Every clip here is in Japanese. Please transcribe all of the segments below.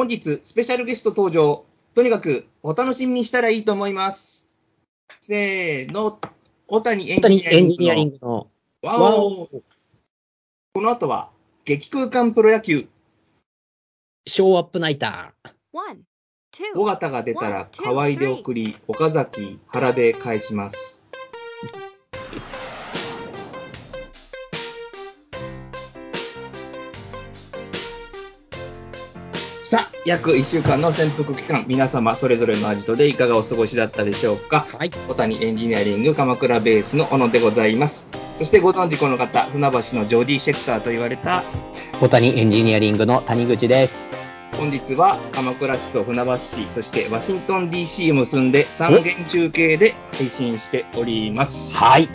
本日、スペシャルゲスト登場。とにかく、お楽しみにしたらいいと思います。せーの、小谷エンジニアリングのグの、ワオこの後は、激空間プロ野球。ショーアップナイター。尾形が出たら、河合で送り、岡崎、原で返します。約1週間の潜伏期間、皆様それぞれのアジトでいかがお過ごしだったでしょうか？はい。小谷エンジニアリング鎌倉ベースの小野でございます。そしてご存知この方、船橋のジョディ・シェクターと言われた、小谷エンジニアリングの谷口です。本日は鎌倉市と船橋市、そしてワシントン DC を結んで3元中継で配信しております。はい。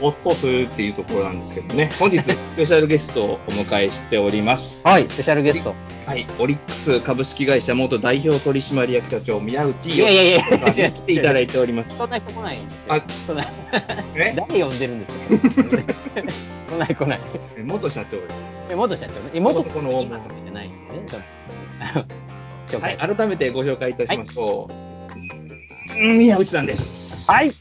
おっそすっていうところなんですけどね、本日 スペシャルゲストをお迎えしております。はい、スペシャルゲスト。はい、オリックス株式会社元代表取締役社長宮内いやいやいやさんに来ていただいております。そんな人来ないんですよ。あそんなえ？誰呼んでるんですか？来ない来ない。元社長です。え元社長？ね。え元そこの今かけてないんでね。ちょっとはい、介。改めてご紹介いたしましょう。うん宮内さんです。はい。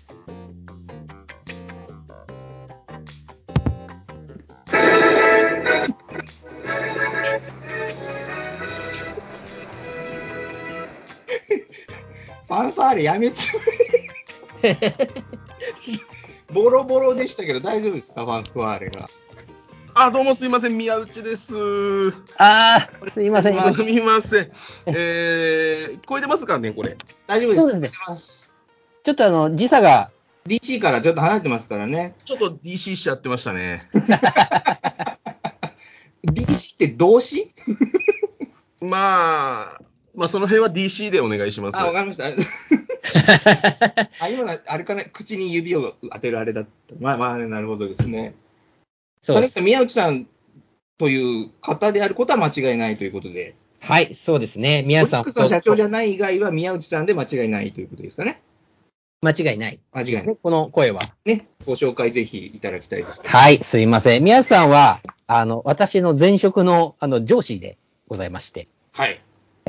ンファーレやめちゃう。ボロボロでしたけど大丈夫ですか、ファンファーレが。あ、どうもすいません、宮内です。すあー、すいません。みません。えー、聞こえてますかね、これ。大丈夫です。そうですねちょっとあの、時差が、DC からちょっと離れてますからね。ちょっと DC しちゃってましたね。DC って動詞？まあ、まあ、その辺は DC でお願いします。あ、わかりました。あ、今のあれかね、口に指を当てるあれだった。まあまあね、なるほどですね。そうです。宮内さんという方であることは間違いないということで、はい、そうですね。オ皆さん、リックスの社長じゃない以外は宮内さんで間違いないということですかね。間違いない間違いない。この声は。ね、ご紹介ぜひいただきたいです。はい、すいません。宮内さんは、あの、私の前職の、あの、上司でございまして、はい。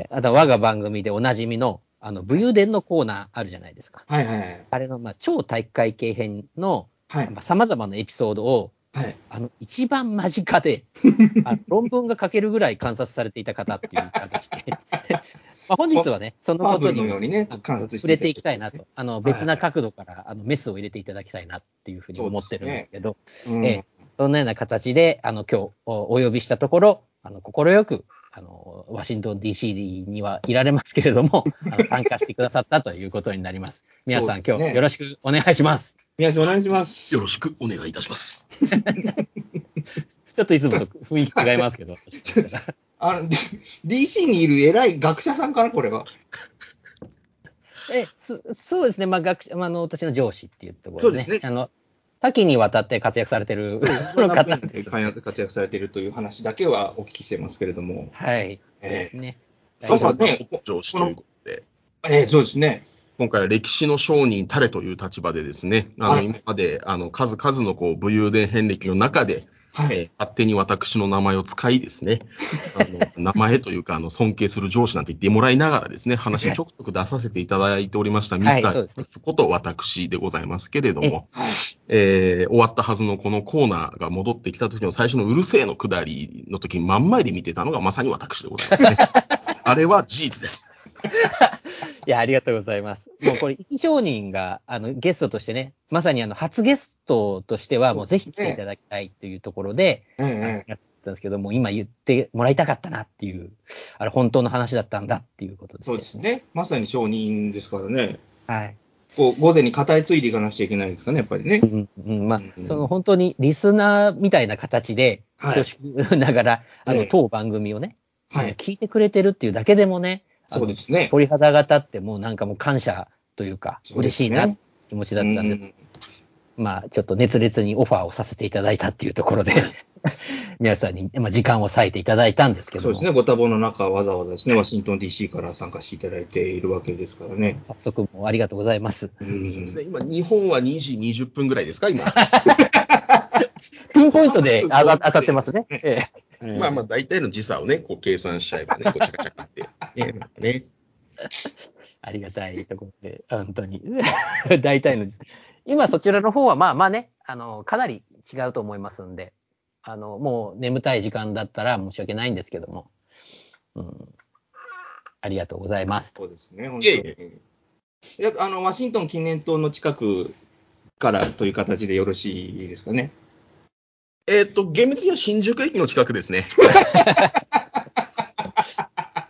あと、我が番組でおなじみの、あの、武勇伝のコーナーあるじゃないですか。はいはいはい。あれの、まあ、超体育会系編の、はいまあ、様々なエピソードを、はい。あの、一番間近で、あの論文が書けるぐらい観察されていた方っていう形で、まあ、本日はね、そのことにね触れていきたいなと。あの、はい別な角度から、あの、メスを入れていただきたいなっていうふうに思ってるんですけど、うんええそんなような形で、あの、今日おお呼びしたところ、あの、快く、あの、ワシントン DC にはいられますけれども、あの参加してくださったということになります。皆さん、ね今日よろしくお願いします。宮内お願いします。よろしくお願いいたします。ちょっといつもと雰囲気違いますけど。あの、D- DC にいる偉い学者さんかな、これは。えそそうですね、まあ、学あ、あの、私の上司っていうところでね、そうですねあの、多岐にわたって活躍されてる 方です。活躍されているという話だけはお聞きしてますけれども。はい。ええですね。そうそうね上司ということで。ええそうですね。今回は歴史の商人たれという立場でですね、あの、はい今まで、あの、数々のこう、武勇伝遍歴の中で、はい。えー勝手に私の名前を使いですね、あの 名前というか、あの、尊敬する上司なんて言ってもらいながらですね、話にちょくちょく出させていただいておりました、ミスタそうですこと私でございますけれどえも、はい。えー終わったはずのこのコーナーが戻ってきた時の最初のうるせえのくだりの時に真ん前で見てたのがまさに私でございますね。あれは事実です。いや、ありがとうございます。もうこれ、生き証人が、あの、ゲストとしてね、まさにあの、初ゲストとしては、もうぜひ来ていただきたいというところで、えあのえやったんですけども、今言ってもらいたかったなっていう、あれ、本当の話だったんだっていうことで。そうです。ね。まさに承認ですからね。はい。こう、午前に語り継いでいかなくちゃいけないですかね、やっぱりねう。ん、うん、まあう、んその本当にリスナーみたいな形で、はい恐縮ながら、あの、ええ当番組をね、はい。聞いてくれてるっていうだけでもね、そうですね。鳥肌が立って、もうなんかもう感謝というか、嬉しいな気持ちだったんです。うんまあ、ちょっと熱烈にオファーをさせていただいたっていうところで、皆さんに、まあ、時間を割いていただいたんですけども、そうですね。ご多忙の中、わざわざですね、ワシントン DC から参加していただいているわけですからね。早速もうありがとうございます。うんそうですね。今、日本は2時20分ぐらいですか、今。ピンポイントであが当たってますね。ええまあまあ、大体の時差をね、こう計算しちゃえばね、こうチャカチャカって。ね、なんかね。ありがたいところで、本当に。大体の、今そちらの方はまあまあね、あの、かなり違うと思いますんで、あの、もう眠たい時間だったら申し訳ないんですけども、うん、ありがとうございます。そうですね、本当に。いやあのワシントン記念塔の近くからという形でよろしいですかね。えっ、と、厳密には新宿駅の近くですね。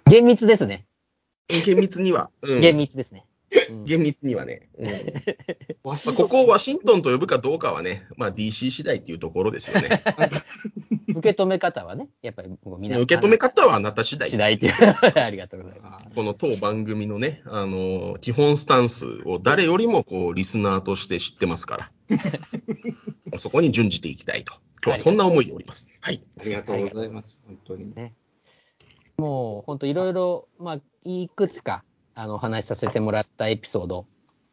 厳密ですね。厳密には。うん厳密ですね。うん厳密にはね。うん まあ、ここをワシントンと呼ぶかどうかはね、まあ DC 次第っていうところですよね。受け止め方はね、やっぱりもうみんな受け止め方はあなた次第次。第っていう。ありがとうございます。この当番組のね、あの、基本スタンスを誰よりもこう、リスナーとして知ってますから。そこに準じていきたいと。今日はそんな思いでおります。はい。ありがとうございます、本当に。もう本当いろいろ、まあ、いくつか、あの、お話しさせてもらったエピソード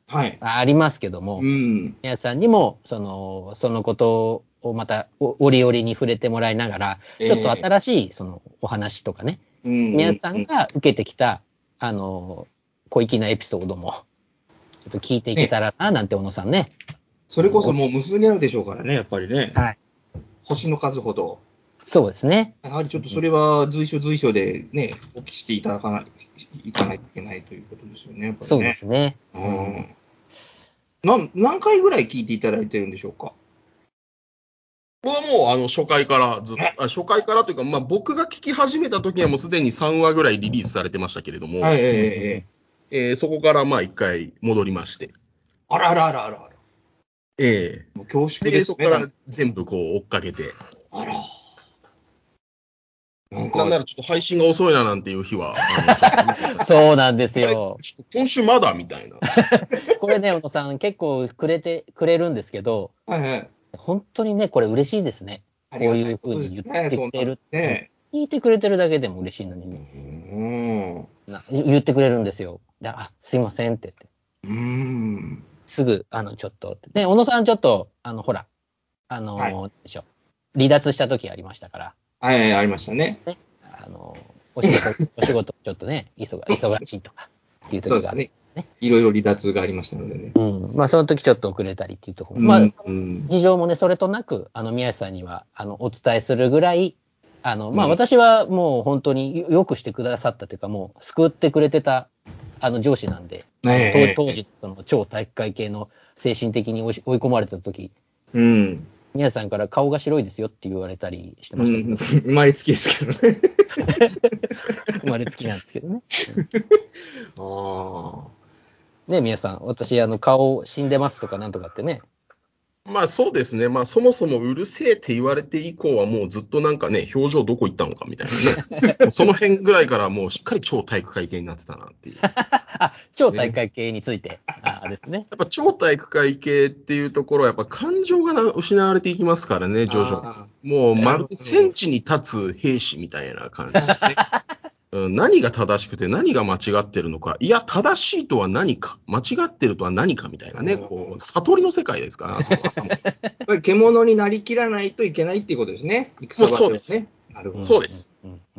はい。ありますけども、うん。皆さんにも、その、そのことをまた、お折々に触れてもらいながら、ちょっと新しい、その、お話とかね、うん皆さんが受けてきた、あの、小粋なエピソードも、ちょっと聞いていけたらな、なんて、小野さんね。それこそもう無数にあるでしょうからね、やっぱりね。はい。星の数ほど。そうですね。やはりちょっとそれは随所随所でね、お聞きしていただかない、いかないといけないということですよね。ねそうですね。うん。なん何回ぐらい聞いていただいてるんでしょうか？僕はもう、あの、初回からずっと、あ初回からというか、まあ僕が聞き始めた時にはもうすでに3話ぐらいリリースされてましたけれども、はい、えええええーそこからまあ一回戻りまして、あらあらあらあらあら。えもう恐縮ですね。そこから全部こう追っかけて、あら。なんなんか、ならちょっと配信が遅いななんていう日は、そうなんですよ。今週まだみたいな。これね、小野さん、結構くれて、くれるんですけど、はいはい。本当にね、これ嬉しいですね。こういうふうに言ってくれるそんなね。聞いてくれてるだけでも嬉しいのにうね、ん。な言ってくれるんですよ。であ、すいませんって言って。うん。すぐ、あの、ちょっとって。で、小野さんちょっと、あの、ほら、あの、はいでしょう離脱した時ありましたから、はい、ありましたね。あの、お仕事、お仕事ちょっとね、忙忙しいとかっていう時がそうですね。いろいろ離脱がありましたのでね。うん。まあ、その時ちょっと遅れたりっていうところ。うんまあ、うん事情もね、それとなく、あの、宮下さんには、あの、お伝えするぐらい、あの、まあ、うん私はもう本当によよくしてくださったというか、もう救ってくれてた、あの、上司なんで、当当時、その、超体育会系の精神的に追い追い込まれた時、うん。宮下さんから顔が白いですよって言われたりしてうましたけど、ん生まれつきですけどね。生まれつきなんですけどね。あね、宮さん、私、あの、顔死んでますとかなんとかってね、まあそうですね。まあそもそもうるせえって言われて以降はもうずっとなんかね、表情どこ行ったのかみたいなね。その辺ぐらいからもうしっかり超体育会系になってたなっていう。や っあ、超体育会系について、ああですね。ぱ超体育会系っていうところはやっぱ感情がな失われていきますからね、あ。徐々に。もうまるで戦地に立つ兵士みたいな感じでね。うん何が正しくて何が間違ってるのか、いや、正しいとは何か、間違ってるとは何かみたいなね、こう、悟りの世界ですから、あそ 獣になりきらないといけないっていうことですね。戦場そうですね。なるほど。そうです。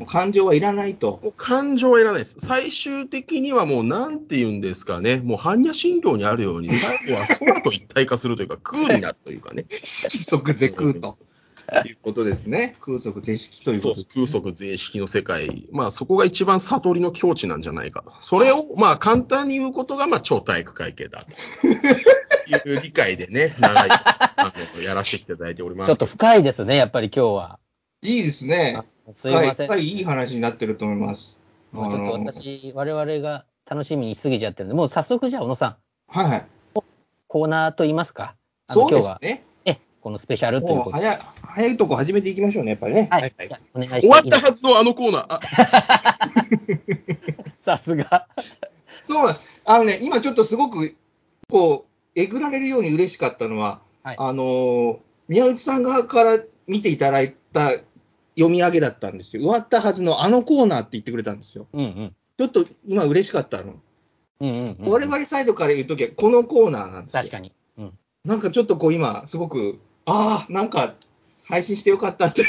感情はいらないと。感情はいらないです。最終的にはもうなんて言うんですかね、もう般若心経にあるように、最後は空と一体化するというか、空になるというかね、規則是空と。いうことですね。空則是式というそうことです、空則税式の世界、まあそこが一番悟りの境地なんじゃないかと。それをまあ簡単に言うことが、まあ超体育会系だと いう理解でね、長いあのやらせていただいております。ちょっと深いですね、やっぱり今日は。いいですね。すいません。はい、いい話になってると思います。まあちょっと私、我々が楽しみにしすぎちゃってるんで、もう早速じゃあ、小野さん、はいはい。コーナーといいますか、あのそう今日は、ですね。え、このスペシャルということで。もう早い、早いとこ始めていきましょうね、やっぱりね。はい、じゃあお願いして終わったいいはずのあのコーナー、あ さすが。そうなんあのね、今ちょっとすごく、こう、えぐられるように嬉しかったのは、はいあのー宮内さん側から見ていただいた読み上げだったんですよ。終わったはずのあのコーナーって言ってくれたんですよ。うんうん。ちょっと今嬉しかったの。うんうんうん、我々サイドから言うときは、このコーナーなんですよ。確かに。うん。なんかちょっとこう今、すごく、ああ、なんか、配信してよかったって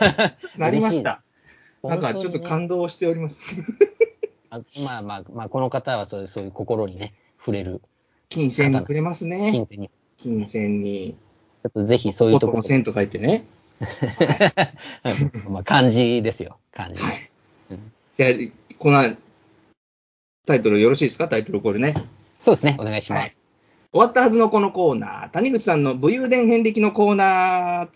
なりました。なんかちょっと感動しております。あまあまあ、まあ、この方はそういうそういう心にね、触れる金銭にくれますね。金銭に、ち金銭に。ょっとぜひそういうところ、男の線と書いてね。まあ漢字ですよ、漢字。じゃあ、このタイトルよろしいですか？タイトルこれね。そうですね、お願いしはいます。。終わったはずのこのコーナー。谷口さんの武勇伝遍歴のコーナー。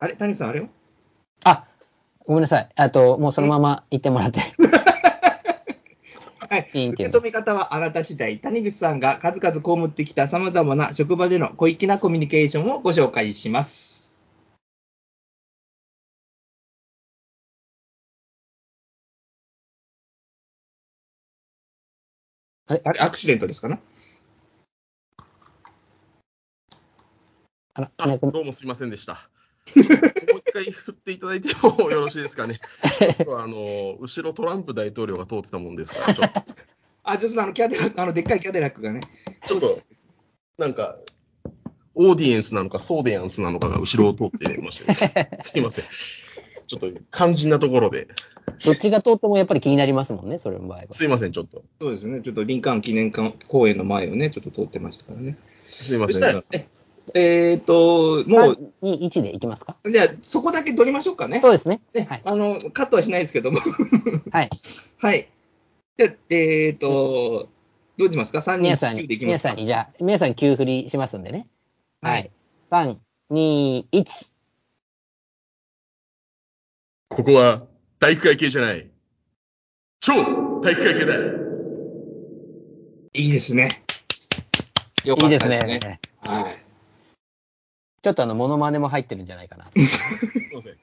あれ谷口さんあれよあ、ごめんなさい。あと、もうそのまま言ってもらって。はい。受け止め方はあなた次第。谷口さんが数々被ってきた様々な職場での小粋なコミュニケーションをご紹介します。あれあれアクシデントですかな？あら、どうもすいませんでした。もう一回振っていただいてもよろしいですかね。ちょっとあの、後ろトランプ大統領が通ってたもんですから、ちょっと、あ、ちょっとあの、キャデラック、あの、でっかいキャデラックがね。ちょっとなんか、オーディエンスなのか、ソーディアンスなのかが後ろを通ってましたね。すいません。ちょっと肝心なところで、どっちが通ってもやっぱり気になりますもんね、それの場合は。すいません、ちょっと。そうですね。ちょっと林間記念館公園の前をね、ちょっと通ってましたからね。すいません。そしたら、ええーっと、もう、3、2、1でいきますか？じゃあ、そこだけ撮りましょうかね。そうですね。ねはい。あの、カットはしないですけども。はい。はい。じゃあ、えーっと、どうしますか ?3 人1皆さんに、でいきますか？皆さんに、じゃあ、皆さん急振りしますんでね。ははいい。3、2、1。ここは体育会系じゃない。超体育会系だ。いいですね。よかいいったですね。はい。ちょっとあの、モノマネも入ってるんじゃないかな。すいません。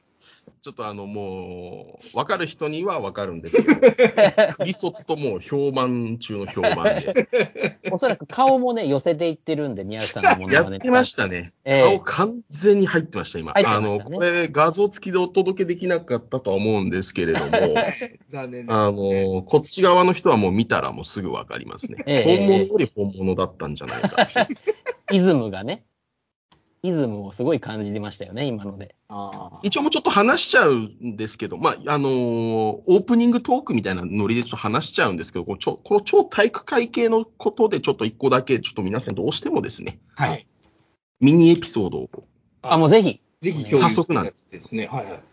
ちょっとあの、もう、わかる人にはわかるんですけど、クリ卒ともう評判中の評判で。おそらく顔もね、寄せていってるんで、宮内さんのモノマネ。やってましたね。ええ顔完全に入ってました、今。入ってあましたねの、これ画像付きでお届けできなかったとは思うんですけれども。あの、こっち側の人はもう見たらもうすぐわかりますね。ええ本物より本物だったんじゃないか。イズムがね、イズムをすごい感じてましたよね、今ので。一応もうちょっと話しちゃうんですけど、まあ、あのーオープニングトークみたいなノリでちょっと話しちゃうんですけど、このちょこの超体育会系のことでちょっと一個だけ、ちょっと皆さんどうしてもですね、はい。ミニエピソードを、あ、もうぜひ。ぜひ早速なんですね。はいはい。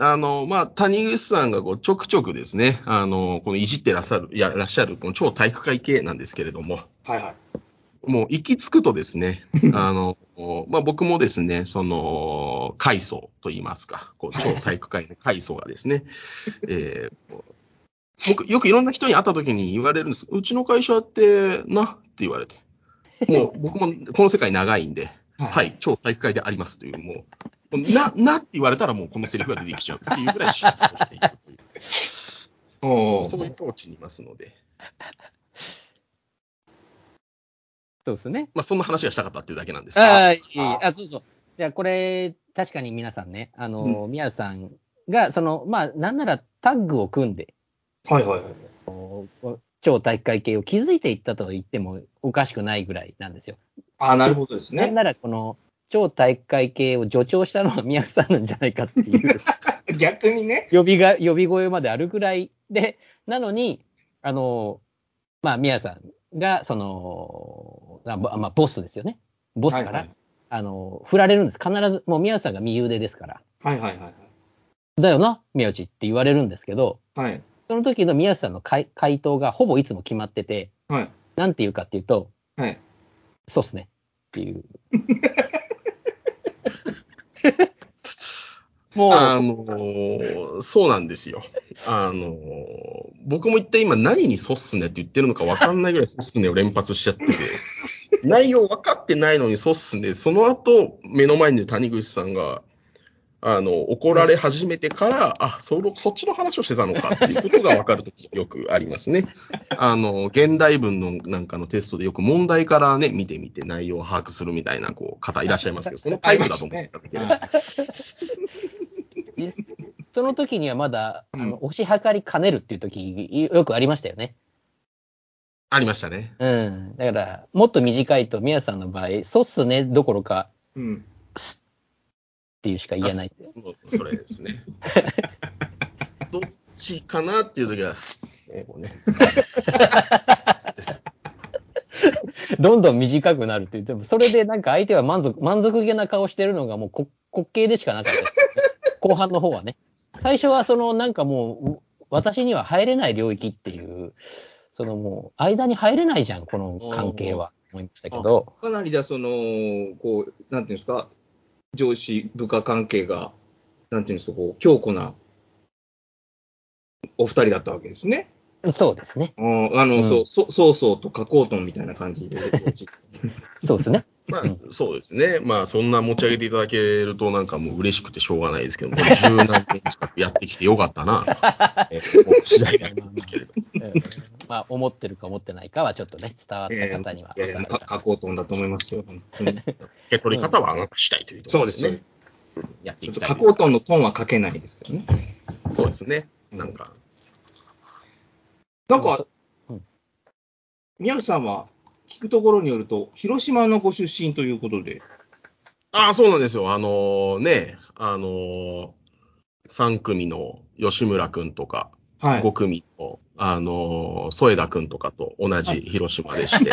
あの、まあ、谷口さんがこうちょくちょくですね、あの、このいじってらっしゃる、やらっしゃる、この超体育会系なんですけれども、はいはい。もう行き着くとですね、あの、まあ、僕もですね、その、階層と言いますか、こう超体育会の階層がですね、えー僕、よくいろんな人に会った時に言われるんです。うちの会社って、なって言われて。もう 僕もこの世界長いんで、はいはい、超体育会でありますという、もう、な、なって言われたらもうこのセリフが出てきちゃうっていうぐらいいるという。そういう統治にいますので、そうですね。まあそんな話がしたかったっていうだけなんですけど。ああ、いいああ、そうそう。じゃあ、これ、確かに皆さんね、あの、宮内さんが、その、まあ、なんならタッグを組んで、はいはいはい。超体育会系を築いていったと言ってもおかしくないぐらいなんですよ。ああ、なるほどですね。なんなら、この、超体育会系を助長したのは宮内さんなんじゃないかっていう 逆にね。呼びが、呼び声まであるぐらいで、なのに、あの、まあ、宮内さんが、その、あまあ、ボスですよね。ボスから、はいはいあの、振られるんです。必ず、もう宮内さんが右腕ですから。はいはいはいだよな、宮内って言われるんですけど、はい。はい。その時の宮内さんの回回答がほぼいつも決まってて、はい。なんて言うかっていうと、はい。そうっすねっていう。もう、あのーそうなんですよ。あのー僕も一体今何にそうっすねって言ってるのか分かんないぐらいそうっすねを連発しちゃってて、内容分かってないのにそうっすね、その後、目の前に谷口さんが、あの、怒られ始めてから、あ、その、そっちの話をしてたのかっていうことが分かるときよくありますね。あの、現代文のなんかのテストでよく問題からね、見てみて内容を把握するみたいな、こう、方いらっしゃいますけど、そのタイプだと思っただけで。実その時にはまだ、あうんの、推し量りかねるっていう時、よくありましたよね。ありましたね。うん。だから、もっと短いと、宮さんの場合、そうっすね、どころか、うん。っていうしか言えない。もうそれですね。どっちかなっていう時は、スッね、こうね。どんどん短くなるって言っても、それでなんか相手は満足、満足げな顔してるのがもうこ滑稽でしかなかった。後半の方はね。最初はそのなんかもう、私には入れない領域っていう、そのもう、間に入れないじゃん、この関係は、思いましたけど。かなりだ、その、こう、なんていうんですか、上司、部下関係が、なんていうんですか、こう、強固なお二人だったわけですね。そうですね。うんあの、うんそう、そそうそうと加工トンみたいな感じで。そうですね。まあうん、そうですね。まあ、そんな持ち上げていただけると、なんかもう嬉しくてしょうがないですけど、十何年近くやってきてよかったな、えーなんですけれど。う んまあ、思ってるか思ってないかはちょっとね、伝わった方には分かるかいやいやか加工トンだと思いますよ。本当に 受け取り方はあなた次第というところですね。やっていきたいです加工トンのトンはかけないですけどね。そうですね。なんか、なんかうん、宮内さんは聞くところによると、広島のご出身ということで、ああ、そうなんですよ。あのね、あのー、3組の吉村くんとか、はい。5組の、あのー、添田くんとかと同じ広島でして。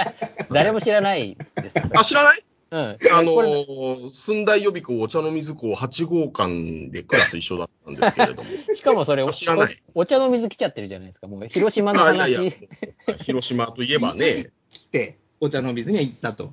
誰も知らないですよ。あ、知らない？うん。あのこれー、寸大予備校お茶の水校8号館でクラス一緒だったんですけれども。しかもそれあ知らないお、お茶の水来ちゃってるじゃないですか。もう広島のあ話。いやいや広島といえばね、来て、お茶の水には行ったと。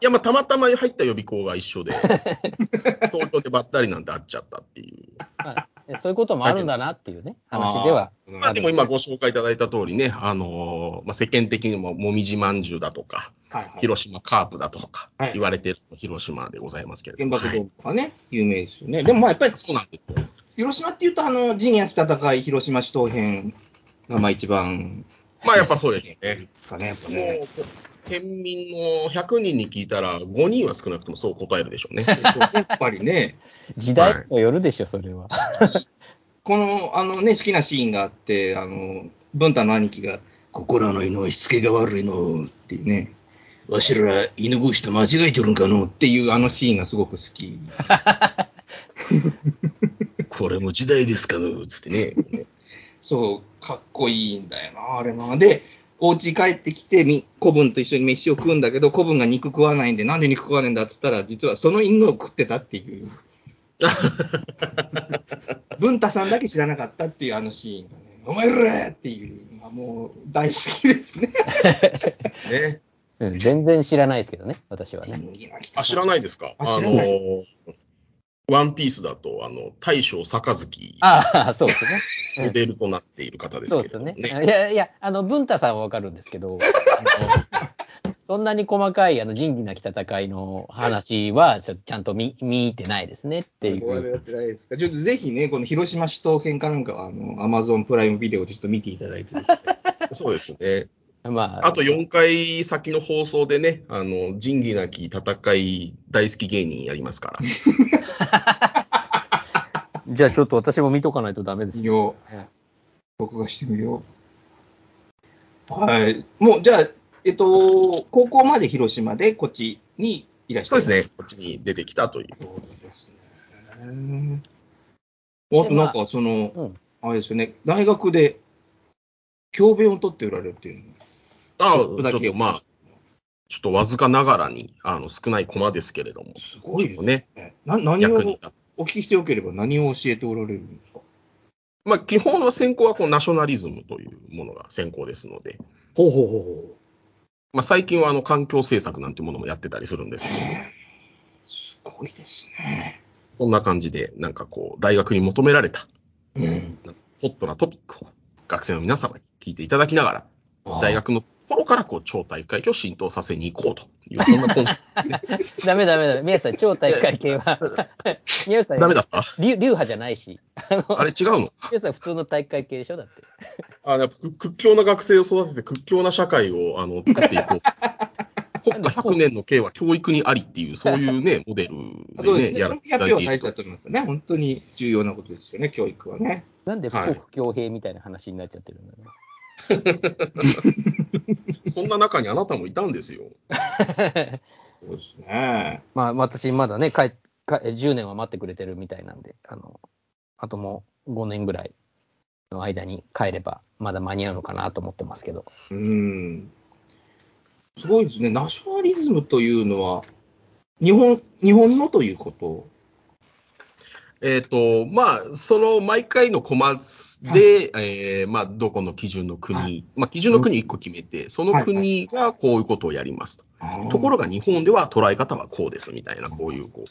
いや、まあ、たまたま入った予備校が一緒で、東京でばったりなんて会っちゃったっていう。まあそういうこともあるんだなっていうね、話では。まあ、でも今ご紹介いただいた通りね、あのーまあ、世間的にももみじまんじゅうだとか、はいはい。広島カープだとかはい言われてる広島でございますけれども。原爆ドーはいムとかね、有名ですよね。でもまあやっぱりそうなんですよ。広島っていうと、あの、陣役戦い、広島市東編がまあ一番まあやっぱそうですよね。かね、やっぱもね。う、県民の100人に聞いたら、5人は少なくともそう答えるでしょうね。やっぱりね、時代にもよるでしょ、それは。この、あのね、好きなシーンがあって、あの、文太の兄貴が、心ののしつけが悪いのっていうね、わしら犬越しと間違えてるんかのっていうあのシーンがすごく好き。これも時代ですかのつってね。そう、かっこいいんだよな、あれな。で、お家帰ってきて、み古文と一緒に飯を食うんだけど、古文が肉食わないんで、なんで肉食わないんだって言ったら、実はその犬を食ってたっていう。文太さんだけ知らなかったっていうあのシーンがね、お前らっていうのがもう大好きですね。ですね。うん、全然知らないですけどね、私はね。あ、知らないですか？あの、ワンピースだと、あの、大将杯ああ、そうですね。モデルとなっている方ですそうですね。ね。いやいや、あの、文太さんはわかるんですけど、そんなに細かい、あの、仁義なき戦いの話は、ちょちゃんと見、見てないですねっていう。なってないですか？ちょっとぜひね、この広島市東編かなんかは、あの、アマゾンプライムビデオでちょっと見ていただいて そうですね。まあ、あと4回先の放送でね、あの、仁義なき戦い大好き芸人やりますから。じゃあちょっと私も見とかないとダメです見よ録画してみよう。はい。もう、じゃあ、えっと、高校まで広島で、こっちにいらっしゃるそうですね。こっちに出てきたという。そうですね。あとなんか、その、うんあれですよね、大学で教鞭を取っておられるっていうのああ、ちょっとまあ、ちょっとわずかながらに、あの、少ない駒ですけれども、すごいですね、ね。な何を。お聞きしてよければ何を教えておられるんですか？まあ、基本の専攻はこうナショナリズムというものが専攻ですので、ほうほうほまあ、最近はあの環境政策なんてものもやってたりするんですけど、すごいですね。こんな感じで、なんかこう、大学に求められた、うん。ホットなトピックを学生の皆様に聞いていただきながら、大学の頃からこう超大会を浸透させに行こうという、そんなコンセプダメダメダメ。宮内さん、超大会系は、宮内さん、ト。ダメだった？流流派じゃないし、あの、あれ違うの？宮内さん普通の大会系でしょ？だって。あやっぱ屈屈強な学生を育てて屈強な社会をあの作っていこう。国家100年の刑は教育にありっていう、そういうね、モデルでね。やらせていただいてと思いますよね。本当に重要なことですよね、教育はね。なんで国強兵みたいな話になっちゃってるんだろ そんな中にあなたもいたんですよ。そうですね。まあ、私、まだね、帰っか10年は待ってくれてるみたいなんで、あの、あともう5年ぐらいの間に帰れば、まだ間に合うのかなと思ってますけど。うん。すごいですね。ナショナリズムというのは、日本、日本のということ？えっ、と、まあ、その毎回のコマで、えーまあ、どこの基準の国、はい。まあ、基準の国1個決めて、その国がこういうことをやりますと。ところが日本では捉え方はこうですみたいな、こういう、こう、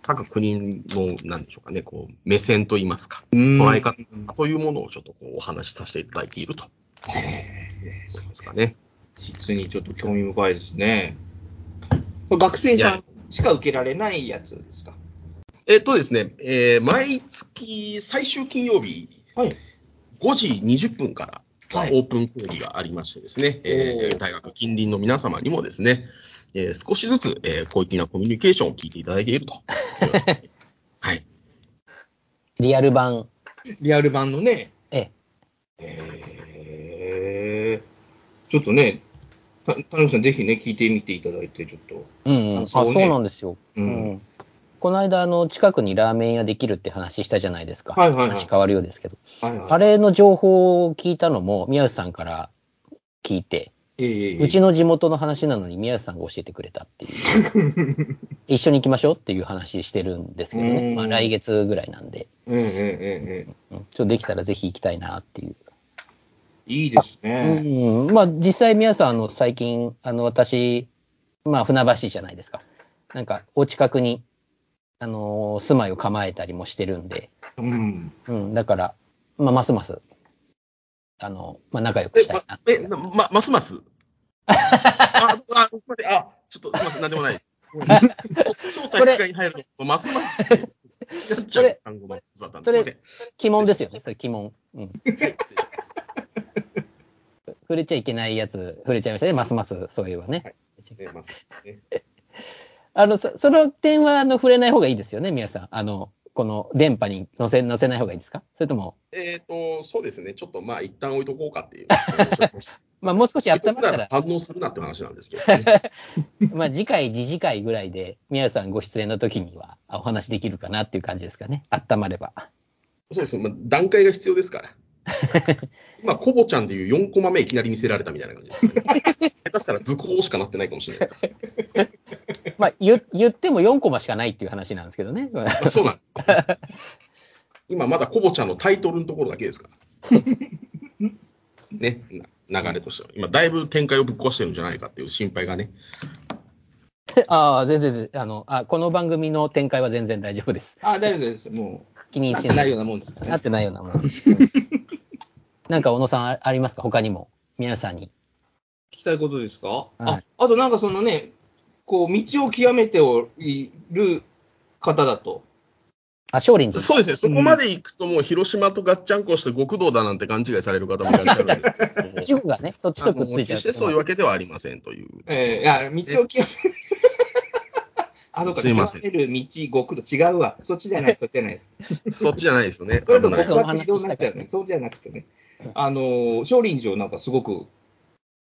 各国の、なんでしょうかね、こう、目線といいますか、捉捉え方というものをちょっとこうお話しさせていただいていると。へえ思いますかね。実にちょっと興味深いですね。学生さんしか受けられないやつですか？えっとですね、えー毎月最終金曜日、はい。5時20分から、はいオープン講義がありましてですね、えおーー大学近隣の皆様にもですね、えー少しずつ、えー広域なコミュニケーションを聞いていただいていると。はい。リアル版、リアル版のね。えへえ。ちょっとね、た谷口さん、ぜひね、聞いてみていただいて、ちょっと。え、うん、うん、あ、あそうなんですよ。ううんん。この間、あの、近くにラーメン屋できるって話したじゃないですか。はいはいはい話変わるようですけど。はいはい、あれの情報を聞いたのも、宮内さんから聞いて、ええうちの地元の話なのに宮内さんが教えてくれたっていう。一緒に行きましょうっていう話してるんですけどうね。んまあ来月ぐらいなんで、うんうんうんうん。うんちょっとできたらぜひ行きたいなっていう。いいですうね。ん。まあ実際宮内さん、あの、最近、あの、私、まあ船橋じゃないですか。なんか、お近くに、あのー住まいを構えたりもしてるんで、うん。うん。だから、まあますます、あの、まあ仲良くえ、したいな。ま、え、なま、ますます？あ、あ、すみません。あ、ちょっとすみません。なんでもないです。超体育会に入ると、ますます。やっちゃう単語の雑談です。すみません。鬼門ですよね、それ鬼門。うん。触れちゃいけないやつ、触れちゃいましたね、ますます、そういえばね。はいえますねあの、そその点は、あの、触れない方がいいですよね、皆さん。あの、この電波に載せ、載せない方がいいですか？それとも、えっ、と、そうですね。ちょっとまあ、一旦置いとこうかっていう。まあ、もう少し温まったら、反応するなって話なんですけど、ね。まあ、次回、次次回ぐらいで、宮さんご出演の時には、あお話できるかなっていう感じですかね。温まれば。そうですね。まあ、段階が必要ですから。今、コボちゃんっていう4コマ目いきなり見せられたみたいな感じですかね。下手したら図工しかなってないかもしれないですから。まあ、言言っても4コマしかないっていう話なんですけどね。あそうなんです。今まだコボちゃんのタイトルのところだけですから。ね、な流れとしては。今、だいぶ展開をぶっ壊してるんじゃないかっていう心配がね。ああ、全然全然、あの、あ、この番組の展開は全然大丈夫です。あ、大丈夫です。もう、気にしてないようなもんですね。なってないようなもん。なんか、小野さんあありますか？他にも？皆さんに。聞きたいことですか、はいあ、あとなんかそのね、こう、道を極めておいる方だと。あ、少林寺。そうですね。そこまで行くともう広島とガッチャンコして極道だなんて勘違いされる方もいらっしゃるんですけども地方がね、そっちとくっついちゃう。決してそういうわけではありませんという。えー、いや、道を極め、あ、そうか、すいません道、極道、違うわ。そっちじゃない、そっちじゃないです。そっちじゃないですよね。それと僕は移動になっちゃうね。そうじゃなくてね。あのー、少林寺をなんかすごく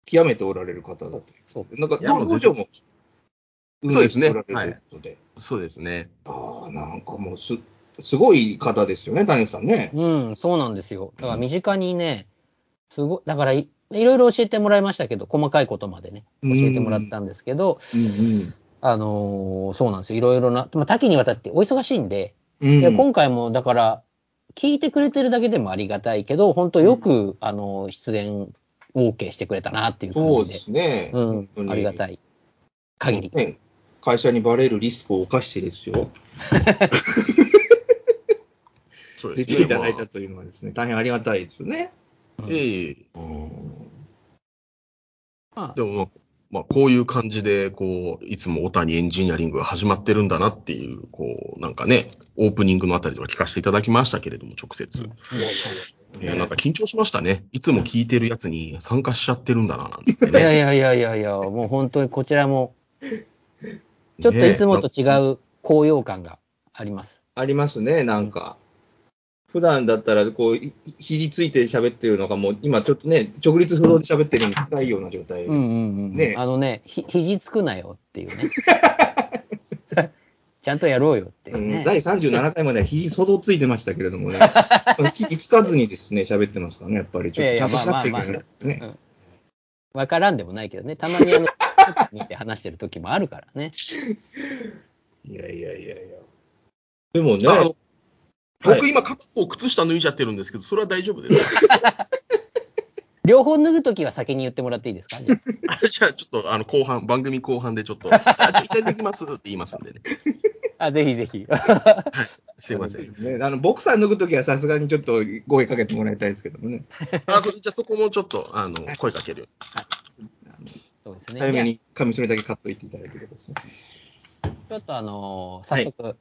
極めておられる方だと。そうなんか、道場もそうですね運営しておられるとい。そうですね。ああ、なんかもうす、すごい方ですよね、谷口さんね。うん、そうなんですよ。だから身近にね、すごい、だからい、いろいろ教えてもらいましたけど、細かいことまでね、教えてもらったんですけど、うんあのーそうなんですよ。いろいろな、まあ、多岐にわたってお忙しいんで、うん。いや今回もだから、聞いてくれてるだけでもありがたいけど、本当よく、あのー出演 OK してくれたなっていうそうで感じで。すね。うん、ありがたい。い。限り。ね会社にバレるリスクを冒してですよ。そうですね。出ていただいまあたというのはですね、大変ありがたいですよね。うんええでも、まあまあ、こういう感じで、こう、いつも小谷エンジニアリングが始まってるんだなっていう、こう、なんかね、オープニングのあたりとか聞かせていただきましたけれども、直接。いや、なんか緊張しましたね。いつも聞いてるやつに参加しちゃってるんだな、なんていやね。いやいやいやいや、もう本当にこちらも、ちょっといつもと違う高揚感があります。ありますね、なんか。普段だったら、こう、ひ肘ついて喋ってるのが、もう今ちょっとね、直立不動で喋ってるに近いような状態。うんうんうん。ねあのね、ひ肘つくなよっていうね。ちゃんとやろうよっていううんね。第37回までは肘相当ついてましたけれどもね、肘つかずにですね、喋ってますからね、やっぱり。ちょっとちゃんとしなくちゃいけないね。うんわからんでもないけどね、たまにあの、見て話してる時もあるからね。いやいやいやいや。でもね、僕今片方靴下脱いじゃってるんですけど、それは大丈夫ですか 両方脱ぐときは先に言ってもらっていいですか？じゃあ じゃあちょっとあの後半、番組後半でちょっと、あ、ちょっと一回できますって言いますんでね。あ、ぜひぜひ。すいません。ね、あのボクサー脱ぐときはさすがにちょっと声かけてもらいたいですけどもね。あそじゃあそこもちょっとあの声かけるよそうですね。早めにカミソリだけ買っといていただければですね。ちょっとあのー早速、はい。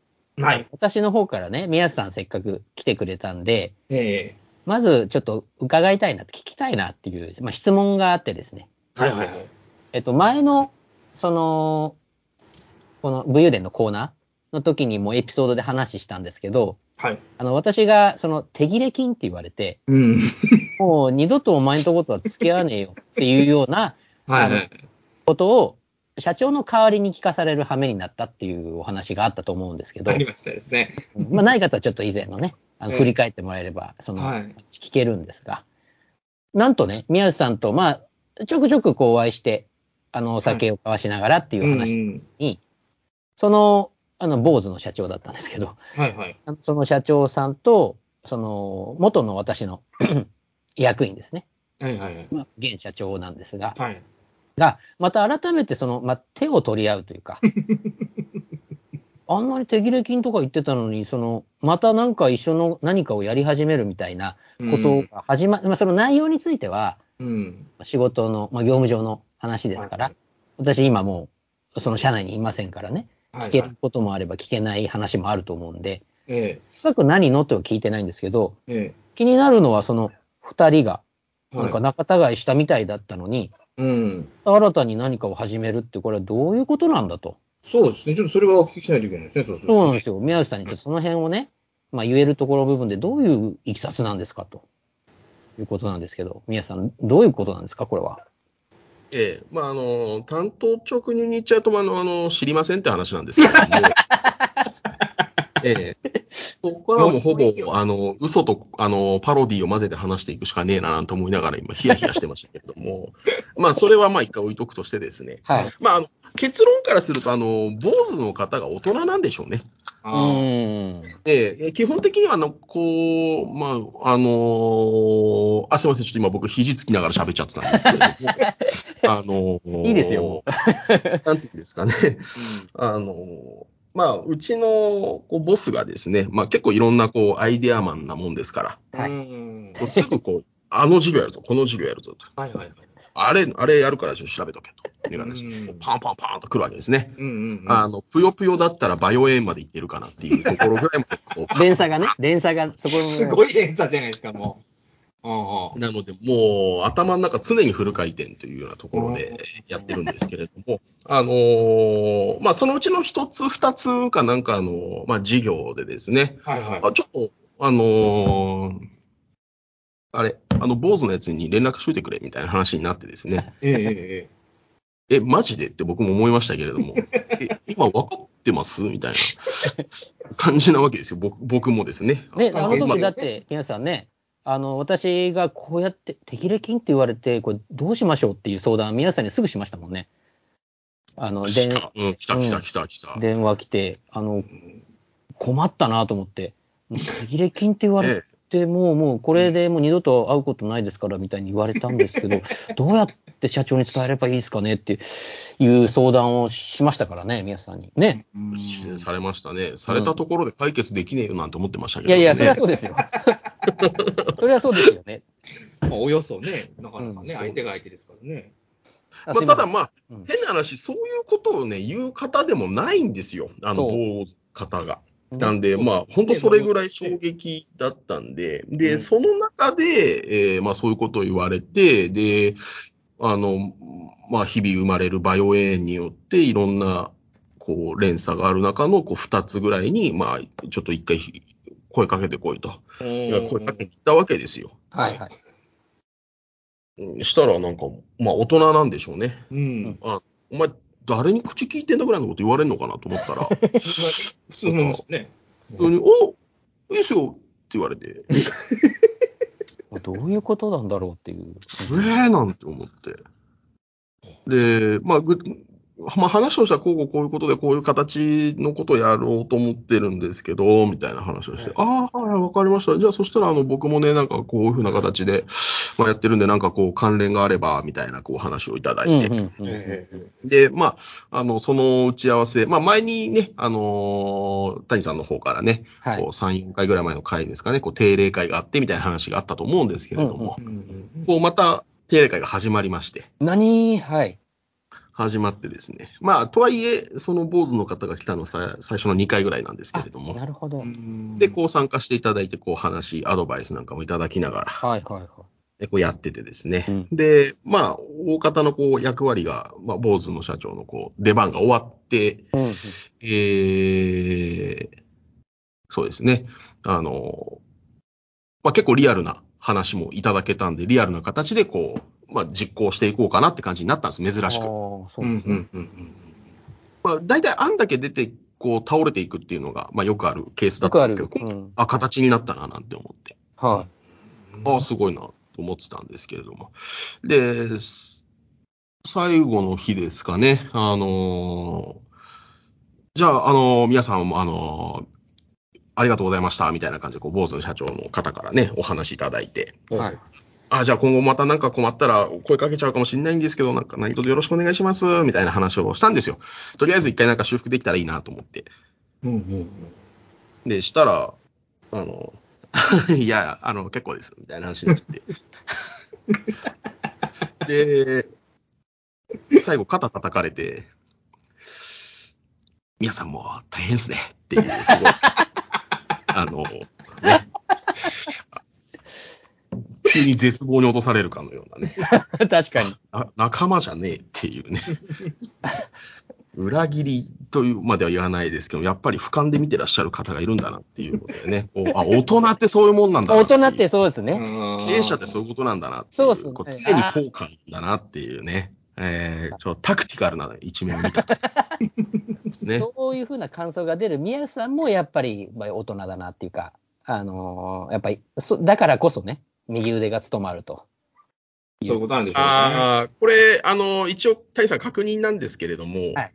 私の方からね、宮津さんせっかく来てくれたんで、えまずちょっと伺いたいな、聞きたいなっていう、まあ、質問があってですね。えはいはいはい。えっと、前の、その、この武勇伝のコーナーの時にもエピソードで話したんですけど、はい。あの、私が、その、手切れ金って言われて、うん。もう二度とお前んとことは付き合わねえよっていうような はいはい。ことを、社長の代わりに聞かされる羽目になったっていうお話があったと思うんですけどあ、りましたですね。まあ、ない方はちょっと以前のね、あのええ振り返ってもらえれば、その、はい聞けるんですが、なんとね、宮内さんと、まあ、ちょくちょくこうお会いして、あの、お酒を交わしながらっていう話んに、その、あの、坊主の社長だったんですけど、はいはい。その社長さんと、その、元の私の 役員ですね。はいはいはい。まあ、現社長なんですが、はい。が、また改めてその、まあ、手を取り合うというか、あんなに手切れ金とか言ってたのに、その、またなんか一緒の何かをやり始めるみたいなことが始ま、まあ、その内容については、うん。仕事の、まあ、業務上の話ですから、はい私今もう、その社内にいませんからね、はい聞けることもあれば聞けない話もあると思うんで、え深く何のとは聞いてないんですけど、ええ。気になるのはその二人が、えなんかはい。仲違いしたみたいだったのに、うん。新たに何かを始めるって、これはどういうことなんだと。そうですね。ちょっとそれはお聞きしないといけないですね。そうそうなんですよ。宮内さんにちょっとその辺をね、まあ言えるところ部分でどういういきさつなんですかということなんですけど、宮内さん、どういうことなんですか、これは。ええまあ、あの、担当直入に言っちゃうと、まああの、あの知りませんって話なんですけれども、ええそこからはもうほぼ、あの、嘘と、あの、パロディを混ぜて話していくしかねえななんて思いながら今、ヒヤヒヤ してましたけれども、まあ、それはまあ一回置いとくとしてですね、はい。まあ、あの結論からすると、あの、坊主の方が大人なんでしょうね。うん。ええ基本的には、あの、こう、まあ、あのーあ、すいません、ちょっと今僕、肘つきながら喋っちゃってたんですけれども、あのーいいですよ。なんていうんですかね。あのーまあ、うちのこうボスがですね、まあ結構いろんなこうアイデアマンなもんですから、はいうんこうすぐこう、あの授業やるぞ、この授業やるぞと。はいはいはい。あれ、あれやるからちょっと調べとけと。いう形でうんパンパンパンと来るわけですね。うんうんうん。あの、ぷよぷよだったらバイオエンまでいってるかなっていうところぐらいまでこう、連鎖がね、連鎖がそこすごい連鎖じゃないですか、もう。なので、もう頭の中常にフル回転というようなところでやってるんですけれども、あのーまあ、そのうちの一つ、二つかなんかあの、まあ、事業でですね、はいはい。あちょっと、あのーあれ、あの、坊主のやつに連絡しといてくれみたいな話になってですね、えええええ、マジでって僕も思いましたけれども、え、今分かってますみたいな感じなわけですよ、僕僕もですね。ね、あのまあ時だって、皆さんね、あの、私がこうやって、手切れ金って言われて、これどうしましょうっていう相談、皆さんにすぐしましたもんね。あの、で来た、うん、来た、来た、来た、来た。電話来て、あの、困ったなと思って、もう手切れ金って言われて、もう、もう、これでもう二度と会うことないですから、みたいに言われたんですけど、どうやって社長に伝えればいいですかねっていう相談をしましたからね、皆さんに。ね。されましたね。されたところで解決できねえよなんて思ってましたけど、ねいやいや、それはそうですよ。それはそうですよね。まあおよそね、なかなかね、うん相手が相手ですからね。まあ、ただまあ、うん変な話、そういうことをね、言う方でもないんですよ。あの、方が。なんで、まあ、本当それぐらい衝撃だったんで、で、うんその中で、えーまあ、そういうことを言われて、で、あの、まあ、日々生まれるバイオエーンによって、いろんな、こう、連鎖がある中の、こう、二つぐらいに、まあ、ちょっと一回、声かけてこいと。声かけて。に行ったわけですよ。はいはい。うんしたらなんか、まあ大人なんでしょうね。うん。あお前、誰に口聞いてんだぐらいのこと言われるのかなと思ったら、普通のね。普通に、おいいっすよって言われて、どういうことなんだろうっていう。えーなんて思って。で、まあ、ぐまあ、話をしたらこうこういうことでこういう形のことをやろうと思ってるんですけど、みたいな話をして、ああ、はい、わかりました。じゃあそしたらあの僕もね、なんかこういうふうな形で、まあ、やってるんで、なんかこう関連があれば、みたいなこう話をいただいて、うんうんうんええで、まあ、あの、その打ち合わせ、まあ、前にね、あのー谷さんの方からね、はい。こう、3、4回ぐらい前の回ですかね、こう、定例会があってみたいな話があったと思うんですけれども、うんうん。こう、また定例会が始まりまして、何はい。始まってですね、まあ、とはいえ、その坊主の方が来たのはさ最初の2回ぐらいなんですけれども、なるほど。で、こう参加していただいて、こう話、アドバイスなんかもいただきながら、はいはい。でこうやっててですね、うんで、まあ、大方のこう役割が、まあ、坊主の社長のこう出番が終わって、うんうんえーそうですね。あの、まあ、結構リアルな話もいただけたんで、リアルな形でこう、まあ、実行していこうかなって感じになったんです、珍しく。あーそううんですね。うんうんまあ、大体案だけ出て、こう、倒れていくっていうのが、まあ、よくあるケースだ。ったんですけど、今回うんあ、形になったな、なんて思って。はああ、すごいな、と思ってたんですけれども。で、す最後の日ですかね。あのーじゃあ、あのー皆さんも、あのーありがとうございました、みたいな感じで、こう、坊主の社長の方からね、お話いただいて、い。はい。あ、じゃあ今後またなんか困ったら声かけちゃうかもしれないんですけど、なんか何卒よろしくお願いします、みたいな話をしたんですよ。とりあえず一回なんか修復できたらいいなと思って。うんうんうんで、したら、あの、いや、あの、結構です、みたいな話になっちゃって。で、最後肩叩かれて、皆さんも大変ですね、っていう、すごい、あの、ね、急に絶望に落とされるかのようなね。確かに。あ仲間じゃねえっていうね。裏切りというまでは言わないですけど、やっぱり俯瞰で見てらっしゃる方がいるんだなっていうことでね、あ大人ってそういうもんなんだな大人ってそうですうね。ん。経営者ってそういうことなんだなっていう、そうっすね常にポーカーなんだなっていうね、えー、ちょっとタクティカルな一面を見たとね。そういうふうな感想が出る宮さんもやっぱりまあ大人だなっていうか、あのーやっぱりそ、だからこそね、右腕が務まると。そういうことなんでしょうね。ああ、これ、あの、一応、谷さん確認なんですけれども、はい